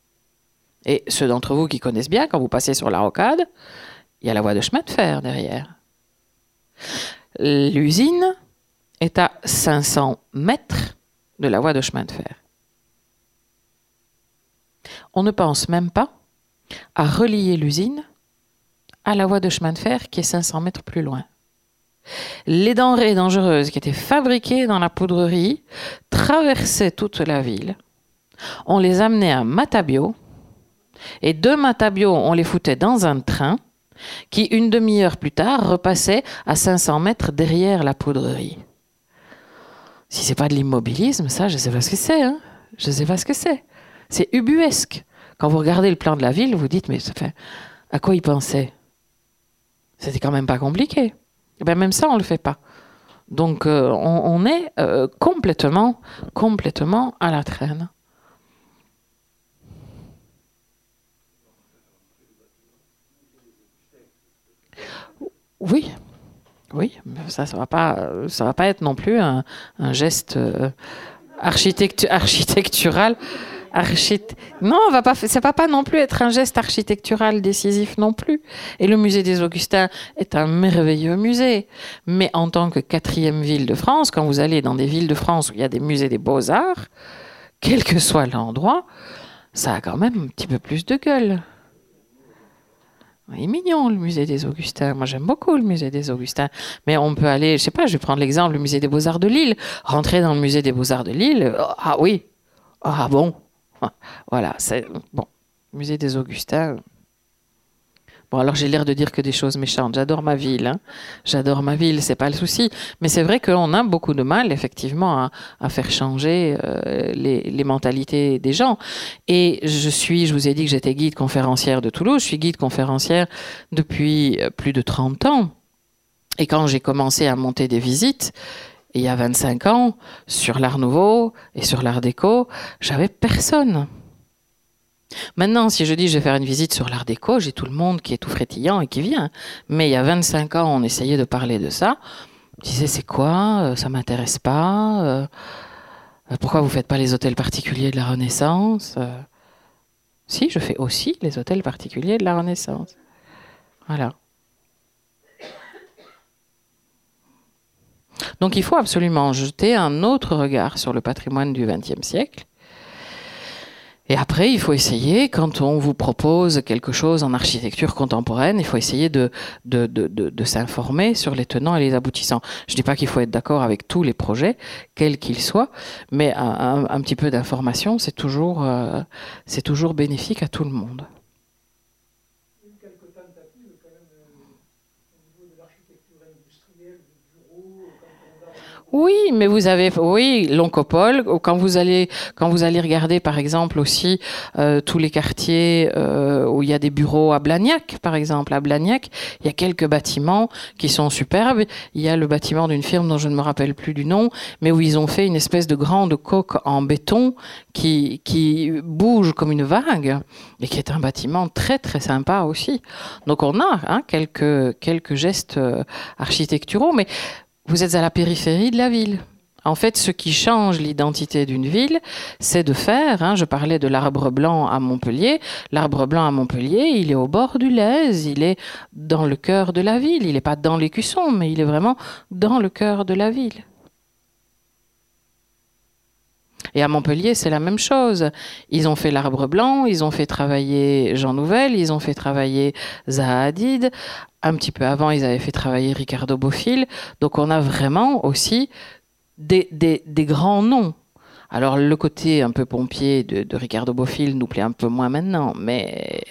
Et ceux d'entre vous qui connaissent bien, quand vous passez sur la rocade, il y a la voie de chemin de fer derrière. L'usine est à 500 mètres de la voie de chemin de fer. On ne pense même pas à relier l'usine à la voie de chemin de fer qui est 500 mètres plus loin. Les denrées dangereuses qui étaient fabriquées dans la poudrerie traversaient toute la ville. On les amenait à Matabio, et de Matabio, on les foutait dans un train qui, une demi-heure plus tard, repassait à 500 mètres derrière la poudrerie. Si c'est pas de l'immobilisme, ça, je sais pas ce que c'est. Hein je sais pas ce que c'est. C'est ubuesque. Quand vous regardez le plan de la ville, vous dites, mais fait... à quoi ils pensaient C'était quand même pas compliqué. Eh ben même ça, on le fait pas. Donc, euh, on, est euh, complètement, complètement à la traîne. Oui, oui, ça, ça va pas, ça va pas être non plus un, geste euh, architectural. Non, va pas, ça va pas non plus être un geste architectural décisif non plus. Et le musée des Augustins est un merveilleux musée. Mais en tant que quatrième ville de France, quand vous allez dans des villes de France où il y a des musées des beaux-arts, quel que soit l'endroit, ça a quand même un petit peu plus de gueule. Il est mignon le musée des Augustins. Moi j'aime beaucoup le musée des Augustins. Mais on peut aller, je sais pas, je vais prendre l'exemple du musée des Beaux-Arts de Lille. Rentrer dans le musée des Beaux-Arts de Lille, oh, ah oui, ah bon, voilà, c'est bon. Musée des Augustins. Alors j'ai l'air de dire que des choses méchantes. J'adore ma ville. Hein. J'adore ma ville, c'est pas le souci. Mais c'est vrai qu'on a beaucoup de mal, effectivement, à, faire changer euh, les, les, mentalités des gens. Et je suis, je vous ai dit que j'étais guide conférencière de Toulouse. Je suis guide conférencière depuis euh, plus de 30 ans. Et quand j'ai commencé à monter des visites, il y a 25 ans, sur l'Art Nouveau et sur l'Art Déco, j'avais personne. Maintenant, si je dis je vais faire une visite sur l'art déco, j'ai tout le monde qui est tout frétillant et qui vient. Mais il y a 25 ans, on essayait de parler de ça. Je disais c'est quoi euh, Ça m'intéresse pas. Euh, euh, pourquoi vous faites pas les hôtels particuliers de la Renaissance Si, je fais aussi les hôtels particuliers de la Renaissance. Voilà. Donc il faut absolument jeter un autre regard sur le patrimoine du XXe siècle et après, il faut essayer, quand on vous propose quelque chose en architecture contemporaine, il faut essayer de, s'informer sur les tenants et les aboutissants. Je ne dis pas qu'il faut être d'accord avec tous les projets, quels qu'ils soient, mais un, un, petit peu d'information, c'est toujours, euh, c'est toujours bénéfique à tout le monde. Oui, mais vous avez, oui, l'oncopole. Quand vous allez, quand vous allez regarder, par exemple, aussi euh, tous les quartiers euh, où il y a des bureaux à Blagnac, par exemple, à Blagnac, il y a quelques bâtiments qui sont superbes. Il y a le bâtiment d'une firme dont je ne me rappelle plus du nom, mais où ils ont fait une espèce de grande coque en béton qui qui bouge comme une vague et qui est un bâtiment très très sympa aussi. Donc on a hein, quelques quelques gestes euh, architecturaux, mais vous êtes à la périphérie de la ville. En fait, ce qui change l'identité d'une ville, c'est de faire, hein, je parlais de l'arbre blanc à Montpellier, l'arbre blanc à Montpellier, il est au bord du Lèze, il est dans le cœur de la ville, il n'est pas dans l'écusson, mais il est vraiment dans le cœur de la ville. Et à Montpellier, c'est la même chose. Ils ont fait l'arbre blanc, ils ont fait travailler Jean Nouvel, ils ont fait travailler Zaha Hadid. Un petit peu avant, ils avaient fait travailler Ricardo Bofill. Donc on a vraiment aussi des, des, grands noms. Alors le côté un peu pompier de, de Ricardo Bofill nous plaît un peu moins maintenant, mais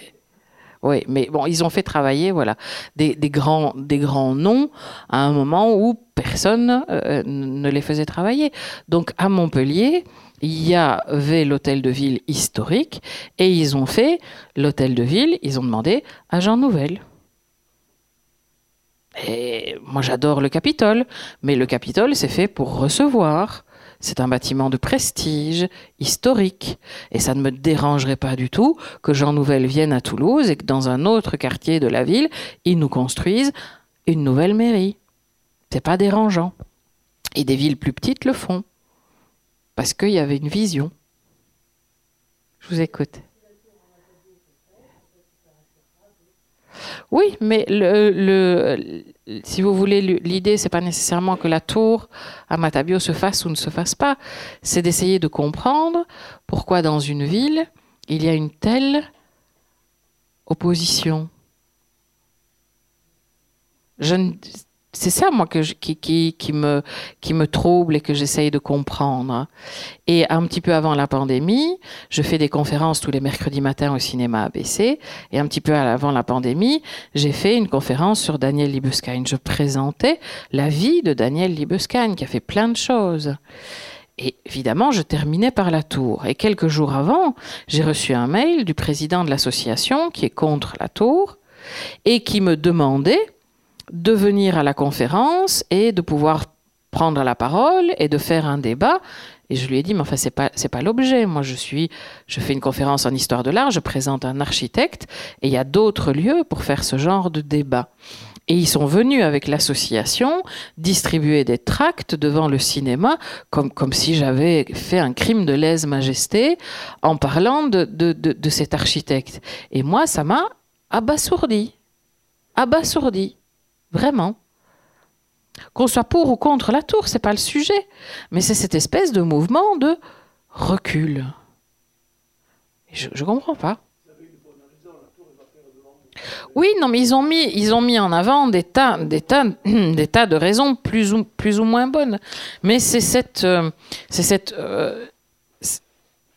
Oui, mais bon, ils ont fait travailler voilà, des, grands, noms à un moment où personne euh, ne les faisait travailler. Donc à Montpellier, il y avait l'hôtel de ville historique et ils ont fait l'hôtel de ville, ils ont demandé à Jean Nouvel. Et moi j'adore le Capitole, mais le Capitole c'est fait pour recevoir. C'est un bâtiment de prestige, historique, et ça ne me dérangerait pas du tout que Jean Nouvel vienne à Toulouse et que dans un autre quartier de la ville, ils nous construisent une nouvelle mairie. C'est pas dérangeant. Et des villes plus petites le font. Parce qu'il y avait une vision. Je vous écoute. Oui, mais le, si vous voulez, l'idée, c'est pas nécessairement que la tour à Matabio se fasse ou ne se fasse pas. C'est d'essayer de comprendre pourquoi dans une ville, il y a une telle opposition. Je ne, c'est ça, moi, qui, me, qui me trouble et que j'essaye de comprendre. Et un petit peu avant la pandémie, je fais des conférences tous les mercredis matins au cinéma ABC. Et un petit peu avant la pandémie, j'ai fait une conférence sur Daniel Libeskind. Je présentais la vie de Daniel Libeskind, qui a fait plein de choses. Et évidemment, je terminais par la tour. Et quelques jours avant, j'ai reçu un mail du président de l'association qui est contre la tour et qui me demandait de venir à la conférence et de pouvoir prendre la parole et de faire un débat. Et je lui ai dit, mais enfin, c'est pas, pas l'objet. Moi, je suis, je fais une conférence en histoire de l'art, je présente un architecte, et il y a d'autres lieux pour faire ce genre de débat. Et ils sont venus avec l'association distribuer des tracts devant le cinéma, comme, comme si j'avais fait un crime de lèse-majesté en parlant de, de, de, de cet architecte. Et moi, ça m'a abasourdi. Abasourdi. Vraiment. Qu'on soit pour ou contre la tour, c'est pas le sujet, mais c'est cette espèce de mouvement de recul. je, ne comprends pas. Oui, non, mais ils ont mis, ils ont mis en avant des tas, des tas, des tas de raisons plus ou, plus ou moins bonnes. Mais c'est cette, euh, c'est cette, euh,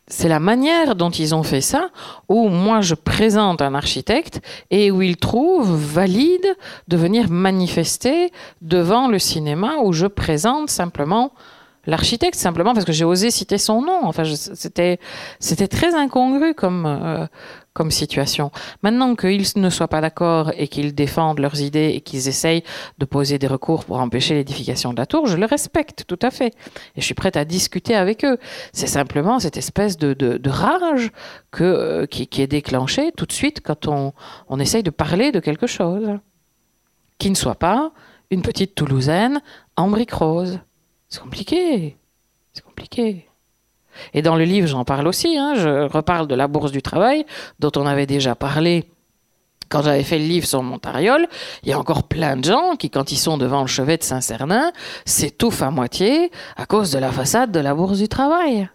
c'est la manière dont ils ont fait ça, où moi je présente un architecte et où il trouve valide de venir manifester devant le cinéma où je présente simplement l'architecte, simplement parce que j'ai osé citer son nom. Enfin, c'était, c'était très incongru comme, euh, comme situation. Maintenant qu'ils ne soient pas d'accord et qu'ils défendent leurs idées et qu'ils essayent de poser des recours pour empêcher l'édification de la tour, je le respecte tout à fait. Et je suis prête à discuter avec eux. C'est simplement cette espèce de, rage euh, qui, qui, est déclenchée tout de suite quand on, on essaye de parler de quelque chose qui ne soit pas une petite Toulousaine en brique rose. C'est compliqué. C'est compliqué. Et dans le livre, j'en parle aussi. Hein. je reparle de la bourse du travail, dont on avait déjà parlé quand j'avais fait le livre sur Montariol. Il y a encore plein de gens qui, quand ils sont devant le chevet de Saint-Cernin, s'étouffent à moitié à cause de la façade de la bourse du travail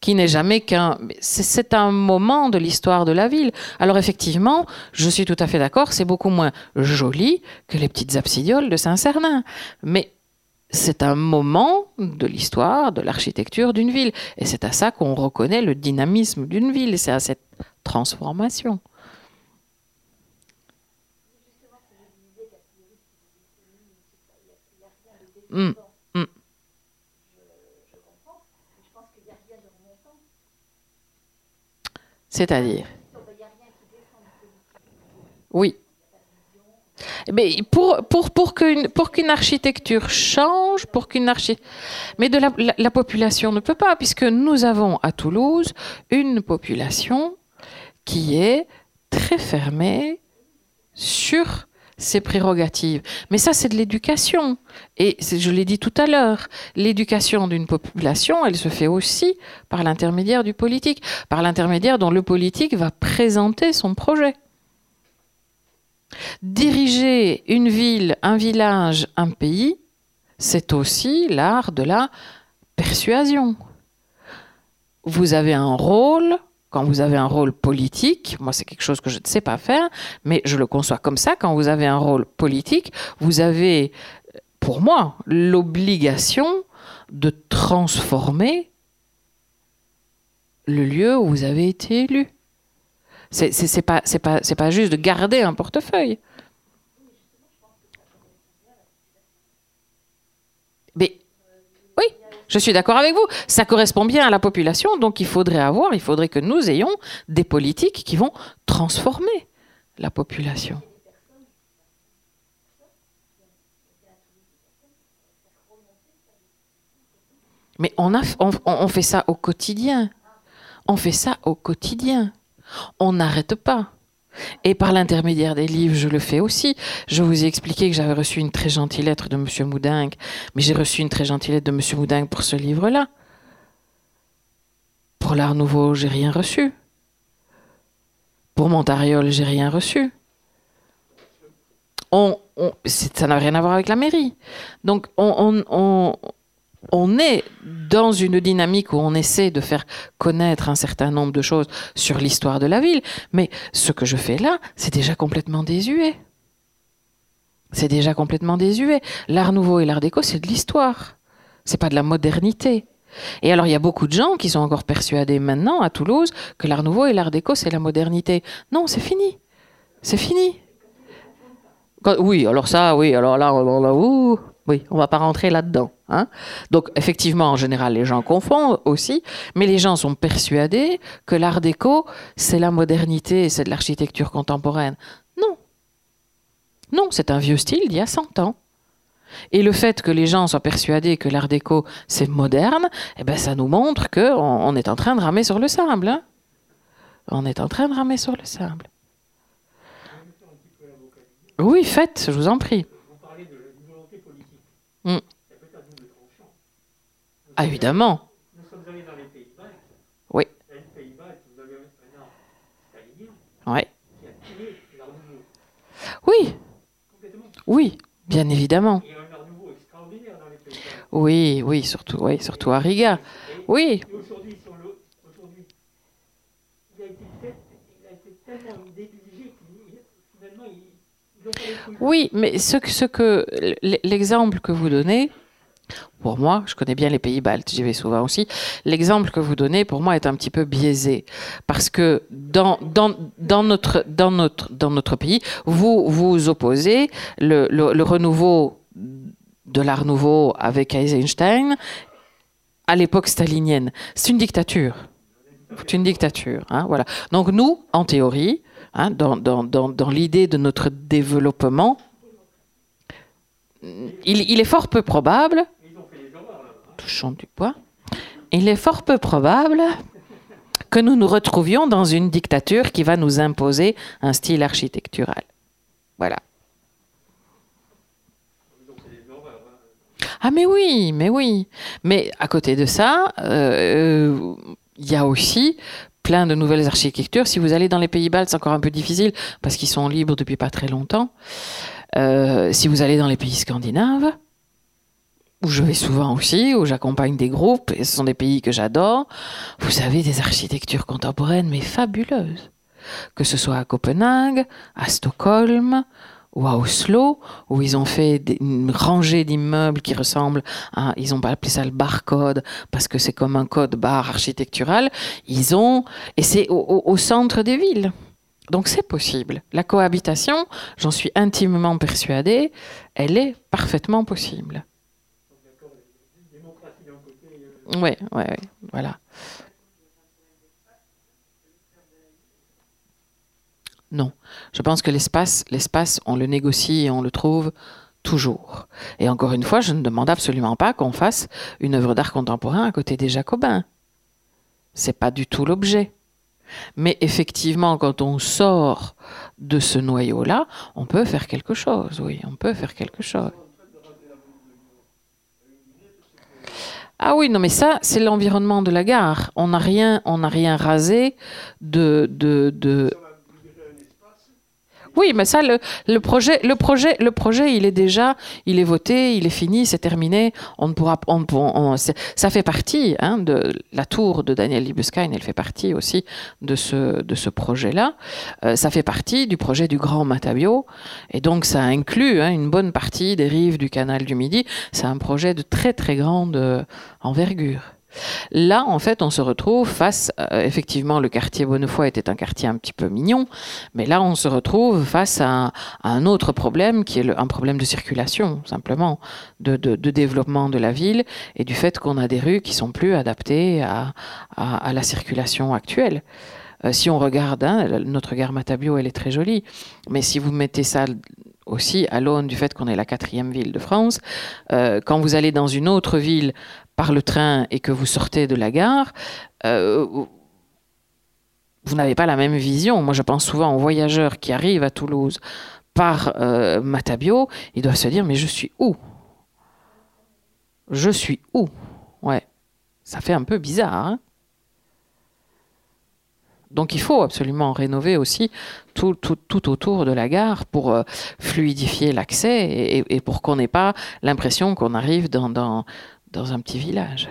qui n'est jamais qu'un... C'est un moment de l'histoire de la ville. Alors effectivement, je suis tout à fait d'accord, c'est beaucoup moins joli que les petites absidioles de Saint-Cernin. Mais c'est un moment de l'histoire, de l'architecture d'une ville. Et c'est à ça qu'on reconnaît le dynamisme d'une ville, c'est à cette transformation. Hum, hum. C'est-à-dire? Oui. Mais pour, pour, pour qu'une architecture change, pour qu'une mais de la, la, population ne peut pas, puisque nous avons à Toulouse une population qui est très fermée sur ses prérogatives. Mais ça, c'est de l'éducation. Et je l'ai dit tout à l'heure, l'éducation d'une population, elle se fait aussi par l'intermédiaire du politique, par l'intermédiaire dont le politique va présenter son projet. Diriger une ville, un village, un pays, c'est aussi l'art de la persuasion. Vous avez un rôle, quand vous avez un rôle politique, moi c'est quelque chose que je ne sais pas faire, mais je le conçois comme ça, quand vous avez un rôle politique, vous avez, pour moi, l'obligation de transformer le lieu où vous avez été élu. C'est pas pas juste de garder un portefeuille. Mais oui, je suis d'accord avec vous. Ça correspond bien à la population, donc il faudrait avoir, il faudrait que nous ayons des politiques qui vont transformer la population. Mais on, a, on fait ça au quotidien. On fait ça au quotidien. On n'arrête pas. Et par l'intermédiaire des livres, je le fais aussi. Je vous ai expliqué que j'avais reçu une très gentille lettre de M. Moudingue, mais j'ai reçu une très gentille lettre de M. Moudingue pour ce livre-là. Pour l'Art Nouveau, j'ai rien reçu. Pour Montariol, j'ai rien reçu. Ça n'a rien à voir avec la mairie. Donc, on, on, on est dans une dynamique où on essaie de faire connaître un certain nombre de choses sur l'histoire de la ville, mais ce que je fais là, c'est déjà complètement désuet. C'est déjà complètement désuet. L'art nouveau et l'art déco, c'est de l'histoire. C'est pas de la modernité. Et alors, il y a beaucoup de gens qui sont encore persuadés maintenant, à Toulouse, que l'art nouveau et l'art déco, c'est la modernité. Non, c'est fini. C'est fini. oui, alors ça, oui, alors là, là, ouh, oui, on va pas rentrer là-dedans. Hein. Donc effectivement, en général, les gens confondent aussi, mais les gens sont persuadés que l'art déco, c'est la modernité, c'est de l'architecture contemporaine. Non. Non, c'est un vieux style d'il y a 100 ans. Et le fait que les gens soient persuadés que l'art déco, c'est moderne, eh ben, ça nous montre qu'on on est en train de ramer sur le sable. Hein. on est en train de ramer sur le sable. Oui, faites, je vous en prie. Mm. Ah, évidemment. Nous sommes allés les Pays-Bas. Oui. Oui. Oui. Oui, bien évidemment. Oui, oui, surtout, oui, surtout à Riga. Oui. Oui, mais ce, ce que l'exemple que vous donnez, pour moi, je connais bien les pays baltes, j'y vais souvent aussi, l'exemple que vous donnez, pour moi, est un petit peu biaisé. Parce que dans, notre, dans, notre, dans notre pays, vous vous opposez le, renouveau de l'art nouveau avec Eisenstein à l'époque stalinienne. C'est une dictature. C'est une dictature. Hein, voilà. Donc nous, en théorie, hein, dans, l'idée de notre développement, il, est fort peu probable touchons du bois, il est fort peu probable que nous nous retrouvions dans une dictature qui va nous imposer un style architectural. Voilà. Ah mais oui, mais oui. Mais à côté de ça, euh, il y a aussi plein de nouvelles architectures. Si vous allez dans les pays baltes, c'est encore un peu difficile parce qu'ils sont libres depuis pas très longtemps. Euh, si vous allez dans les pays scandinaves, où je vais souvent aussi, où j'accompagne des groupes, et ce sont des pays que j'adore, vous avez des architectures contemporaines, mais fabuleuses. Que ce soit à Copenhague, à Stockholm, ou à Oslo, où ils ont fait une rangée d'immeubles qui ressemblent à, ils ont appelé ça le barcode, parce que c'est comme un code barre architectural, ils ont, et c'est au centre des villes. Donc c'est possible. La cohabitation, j'en suis intimement persuadée, elle est parfaitement possible. Oui, oui, voilà. Non, je pense que l'espace, l'espace, on le négocie et on le trouve toujours. Et encore une fois, je ne demande absolument pas qu'on fasse une œuvre d'art contemporain à côté des Jacobins. C'est pas du tout l'objet. Mais effectivement, quand on sort de ce noyau-là, on peut faire quelque chose, oui, on peut faire quelque chose. Ah oui, non, mais ça, c'est l'environnement de la gare. On n'a rien, on n'a rien rasé de, de, de... Oui, mais ça, le, projet, le projet, le projet, il est déjà, il est voté, il est fini, c'est terminé. On ne pourra, on, on, ça fait partie hein, de la tour de Daniel Libeskind. Elle fait partie aussi de ce de ce projet-là. Euh, ça fait partie du projet du Grand Matabio, et donc ça inclut hein, une bonne partie des rives du canal du Midi. C'est un projet de très très grande euh, envergure. Là, en fait, on se retrouve face, euh, effectivement, le quartier Bonnefoy était un quartier un petit peu mignon, mais là, on se retrouve face à, un autre problème qui est un problème de circulation, simplement, de, développement de la ville et du fait qu'on a des rues qui sont plus adaptées à, la circulation actuelle. Euh, si on regarde, hein, notre gare Matabio, elle est très jolie, mais si vous mettez ça aussi à l'aune du fait qu'on est la quatrième ville de France, euh, quand vous allez dans une autre ville par le train et que vous sortez de la gare, euh, vous n'avez pas la même vision. Moi, je pense souvent aux voyageurs qui arrivent à Toulouse par euh, Matabio, ils doivent se dire mais je suis où? Je suis où? Ouais, ça fait un peu bizarre. Hein donc il faut absolument rénover aussi tout, tout, autour de la gare pour euh, fluidifier l'accès et, pour qu'on n'ait pas l'impression qu'on arrive dans, dans un petit village.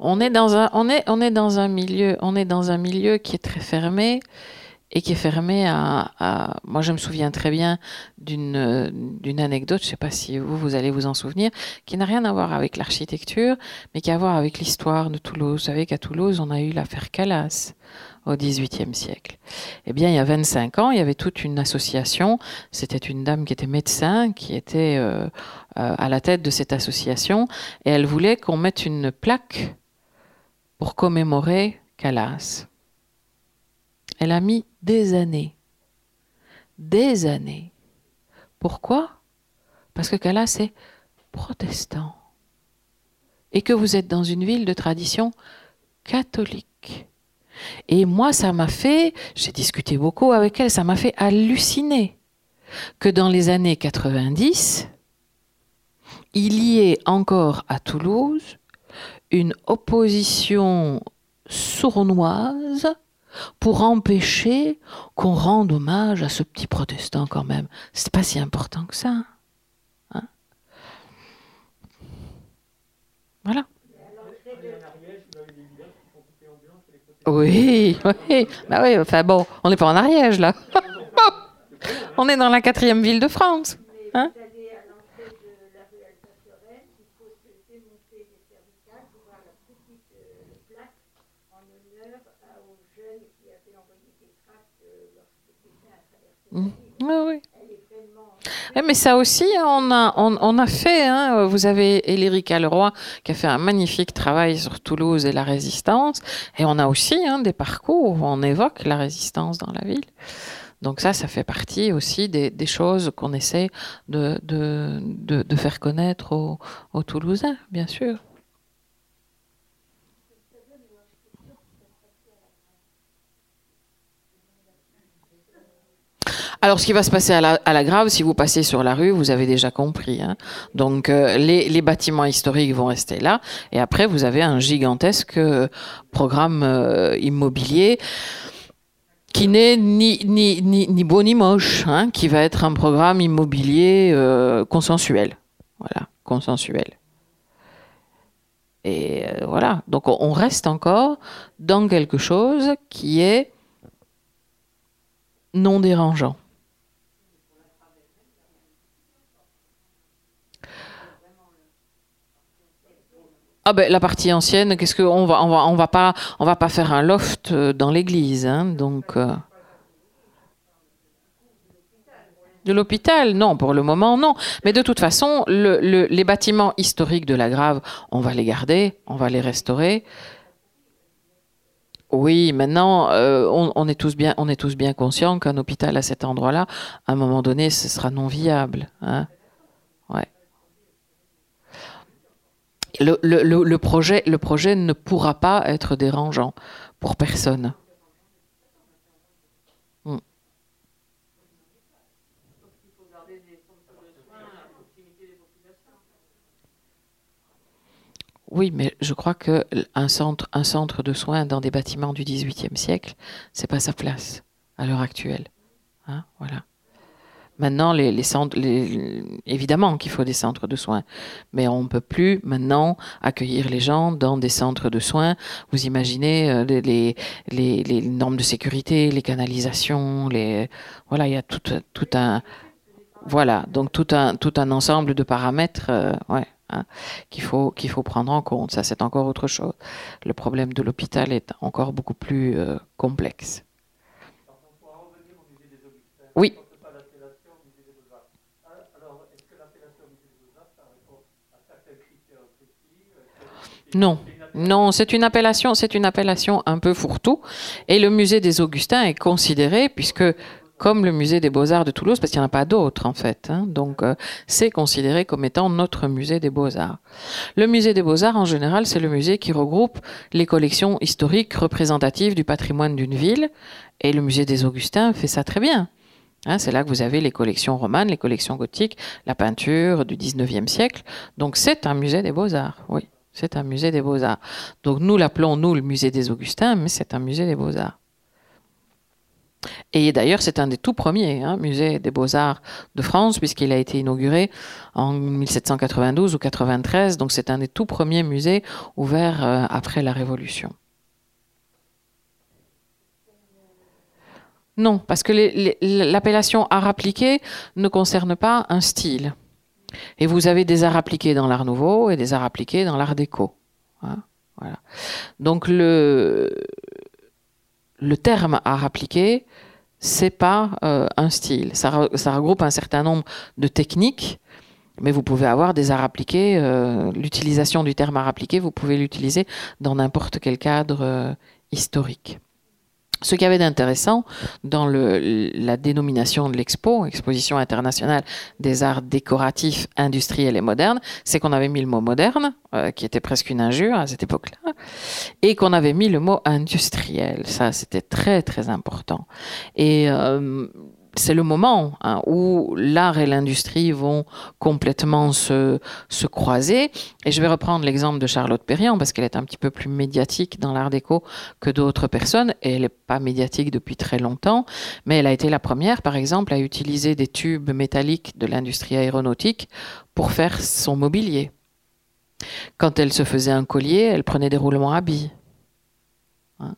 On est dans un, on est, on est dans un milieu, on est dans un milieu qui est très fermé et qui est fermé à, moi je me souviens très bien d'une d'une anecdote, je ne sais pas si vous vous allez vous en souvenir, qui n'a rien à voir avec l'architecture, mais qui a à voir avec l'histoire de Toulouse. Vous savez qu'à Toulouse, on a eu l'affaire Calas au XVIIIe siècle. Eh bien, il y a 25 ans, il y avait toute une association. C'était une dame qui était médecin, qui était euh, euh, à la tête de cette association, et elle voulait qu'on mette une plaque pour commémorer Calas. Elle a mis des années. Des années. Pourquoi? Parce que Calas est protestant. Et que vous êtes dans une ville de tradition catholique. Et moi, ça m'a fait, j'ai discuté beaucoup avec elle, ça m'a fait halluciner que dans les années 90, il y ait encore à Toulouse une opposition sournoise pour empêcher qu'on rende hommage à ce petit protestant quand même. C'est pas si important que ça. Hein voilà. Oui, oui. Bah oui, enfin bon, on n'est pas en Ariège là. on est dans la quatrième ville de France. Hein Mm. Oui, oui. Mais ça aussi, on a, on, a fait. Hein, vous avez Éléric Leroy qui a fait un magnifique travail sur Toulouse et la résistance. Et on a aussi hein, des parcours où on évoque la résistance dans la ville. Donc ça, ça fait partie aussi des, choses qu'on essaie de, de, de, faire connaître aux Toulousains, bien sûr. Alors, ce qui va se passer à la, Grave, si vous passez sur la rue, vous avez déjà compris. Hein. Donc, euh, les, bâtiments historiques vont rester là. Et après, vous avez un gigantesque euh, programme euh, immobilier qui n'est ni, beau ni moche, hein, qui va être un programme immobilier consensuel. Voilà, consensuel. Et voilà, donc on reste encore dans quelque chose qui est non dérangeant. Ah ben, la partie ancienne, qu'est-ce qu'on va on va on va pas on va pas faire un loft euh, dans l'église, hein, donc. Euh. De l'hôpital, non, pour le moment, non. Mais de toute façon, les bâtiments historiques de la Grave, on va les garder, on va les restaurer. Oui, maintenant, euh, on, est tous bien, conscients qu'un hôpital à cet endroit-là, à un moment donné, ce sera non viable. Hein le projet ne pourra pas être dérangeant pour personne. Oui, mais je crois qu'un centre, un centre de soins dans des bâtiments du XVIIIe siècle, c'est pas sa place à l'heure actuelle. Hein, voilà. Maintenant, évidemment qu'il faut des centres de soins, mais on ne peut plus maintenant accueillir les gens dans des centres de soins. Vous imaginez euh, les, normes de sécurité, les canalisations, les voilà, il y a tout, tout un voilà, donc tout un tout un ensemble de paramètres, euh, ouais. Hein, qu'il faut qu'il faut prendre en compte. Ça, c'est encore autre chose. Le problème de l'hôpital est encore beaucoup plus euh, complexe. Oui. Non. Non, c'est une appellation, c'est une appellation un peu fourre-tout. Et le musée des Augustins est considéré, puisque comme le musée des beaux-arts de Toulouse, parce qu'il n'y en a pas d'autres en fait. Hein, donc euh, c'est considéré comme étant notre musée des beaux-arts. Le musée des beaux-arts, en général, c'est le musée qui regroupe les collections historiques représentatives du patrimoine d'une ville. Et le musée des Augustins fait ça très bien. Hein, c'est là que vous avez les collections romanes, les collections gothiques, la peinture du 19e siècle. Donc c'est un musée des beaux-arts, oui. C'est un musée des beaux-arts. Donc nous l'appelons, nous, le musée des Augustins, mais c'est un musée des beaux-arts. Et d'ailleurs, c'est un des tout premiers hein, musées des beaux-arts de France, puisqu'il a été inauguré en 1792 ou 93. Donc c'est un des tout premiers musées ouverts euh, après la Révolution. Non, parce que l'appellation art appliqué ne concerne pas un style. Et vous avez des arts appliqués dans l'art nouveau et des arts appliqués dans l'art déco. Hein, voilà. Donc le, le terme art appliqué, c'est pas euh, un style. Ça, regroupe un certain nombre de techniques, mais vous pouvez avoir des arts appliqués. Euh, l'utilisation du terme art appliqué, vous pouvez l'utiliser dans n'importe quel cadre euh, historique. Ce qu'il y avait d'intéressant dans le, la dénomination de l'expo, Exposition internationale des arts décoratifs, industriels et modernes, c'est qu'on avait mis le mot moderne, euh, qui était presque une injure à cette époque-là, et qu'on avait mis le mot industriel. Ça, c'était très très important. Et euh, c'est le moment hein, où l'art et l'industrie vont complètement se, se, croiser. Et je vais reprendre l'exemple de Charlotte Perriand, parce qu'elle est un petit peu plus médiatique dans l'art déco que d'autres personnes, et elle n'est pas médiatique depuis très longtemps, mais elle a été la première, par exemple, à utiliser des tubes métalliques de l'industrie aéronautique pour faire son mobilier. Quand elle se faisait un collier, elle prenait des roulements à billes. Hein.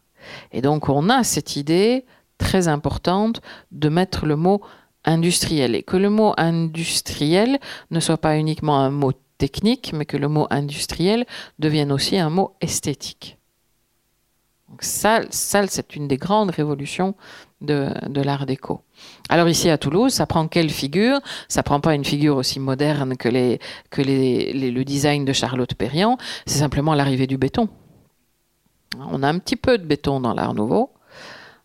Et donc on a cette idée très importante de mettre le mot industriel et que le mot industriel ne soit pas uniquement un mot technique, mais que le mot industriel devienne aussi un mot esthétique. Ça, ça c'est une des grandes révolutions de, l'art déco. Alors ici à Toulouse, ça prend quelle figure? Ça prend pas une figure aussi moderne que, le design de Charlotte Perriand, c'est simplement l'arrivée du béton. On a un petit peu de béton dans l'art nouveau,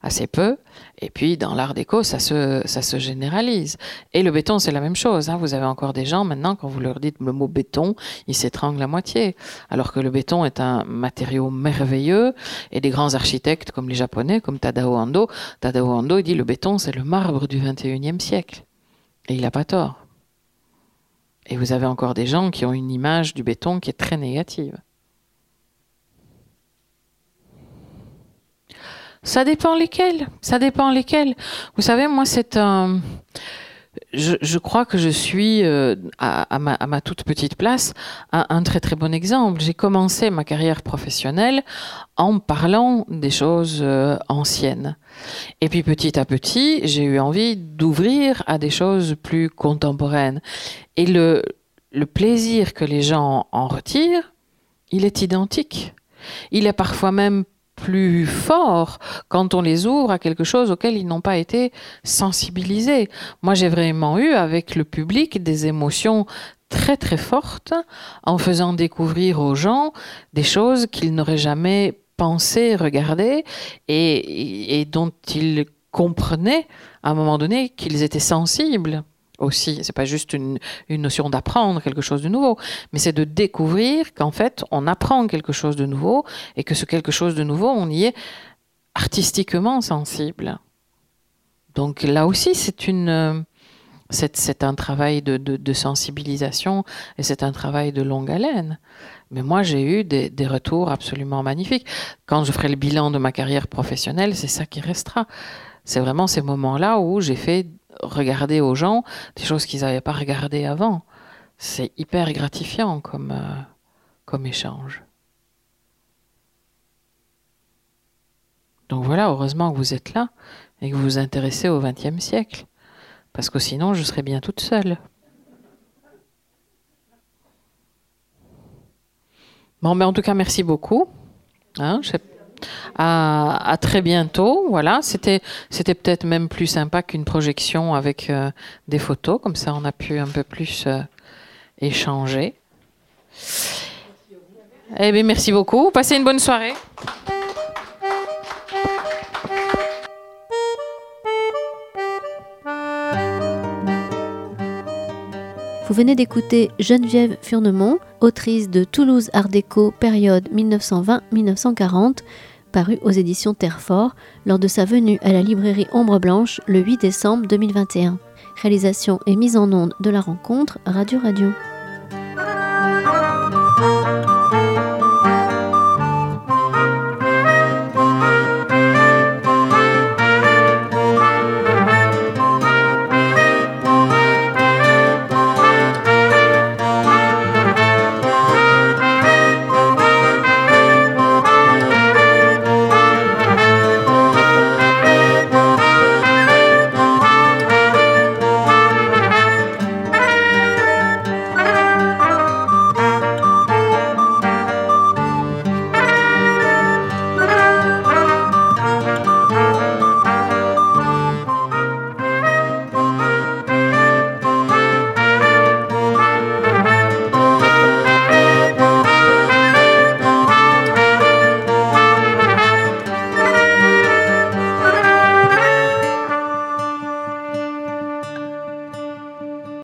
assez peu. Et puis dans l'art déco, ça se, ça se généralise. Et le béton, c'est la même chose. Hein. Vous avez encore des gens maintenant, quand vous leur dites le mot béton, ils s'étranglent à moitié. Alors que le béton est un matériau merveilleux. Et des grands architectes comme les Japonais, comme Tadao Ando, Tadao Ando, dit le béton, c'est le marbre du 21e siècle. Et il n'a pas tort. Et vous avez encore des gens qui ont une image du béton qui est très négative. Ça dépend lesquels. Ça dépend lesquels. Vous savez, moi, c'est un. Je, crois que je suis, euh, à, ma, toute petite place, un, très très bon exemple. J'ai commencé ma carrière professionnelle en parlant des choses euh, anciennes. Et puis petit à petit, j'ai eu envie d'ouvrir à des choses plus contemporaines. Et le, le plaisir que les gens en retirent, il est identique. Il est parfois même plus fort quand on les ouvre à quelque chose auquel ils n'ont pas été sensibilisés. Moi, j'ai vraiment eu avec le public des émotions très très fortes en faisant découvrir aux gens des choses qu'ils n'auraient jamais pensé regarder et, et dont ils comprenaient à un moment donné qu'ils étaient sensibles aussi. C'est pas juste une, notion d'apprendre quelque chose de nouveau, mais c'est de découvrir qu'en fait, on apprend quelque chose de nouveau et que ce quelque chose de nouveau, on y est artistiquement sensible. Donc là aussi, c'est une, c'est, un travail de, sensibilisation et c'est un travail de longue haleine. Mais moi, j'ai eu des, des, retours absolument magnifiques. Quand je ferai le bilan de ma carrière professionnelle, c'est ça qui restera. C'est vraiment ces moments-là où j'ai fait regarder aux gens des choses qu'ils n'avaient pas regardées avant. C'est hyper gratifiant comme, euh, comme échange. Donc voilà, heureusement que vous êtes là et que vous vous intéressez au XXe siècle. Parce que sinon, je serais bien toute seule. Bon, mais en tout cas, merci beaucoup. Hein, à, très bientôt. Voilà, c'était peut-être même plus sympa qu'une projection avec euh, des photos. Comme ça, on a pu un peu plus euh, échanger. Eh bien, merci beaucoup. Passez une bonne soirée. Vous venez d'écouter Geneviève Furnemont, autrice de Toulouse Art déco période 1920-1940, parue aux éditions Terrefort lors de sa venue à la librairie Ombre Blanche le 8 décembre 2021. Réalisation et mise en onde de la rencontre Radio Radio.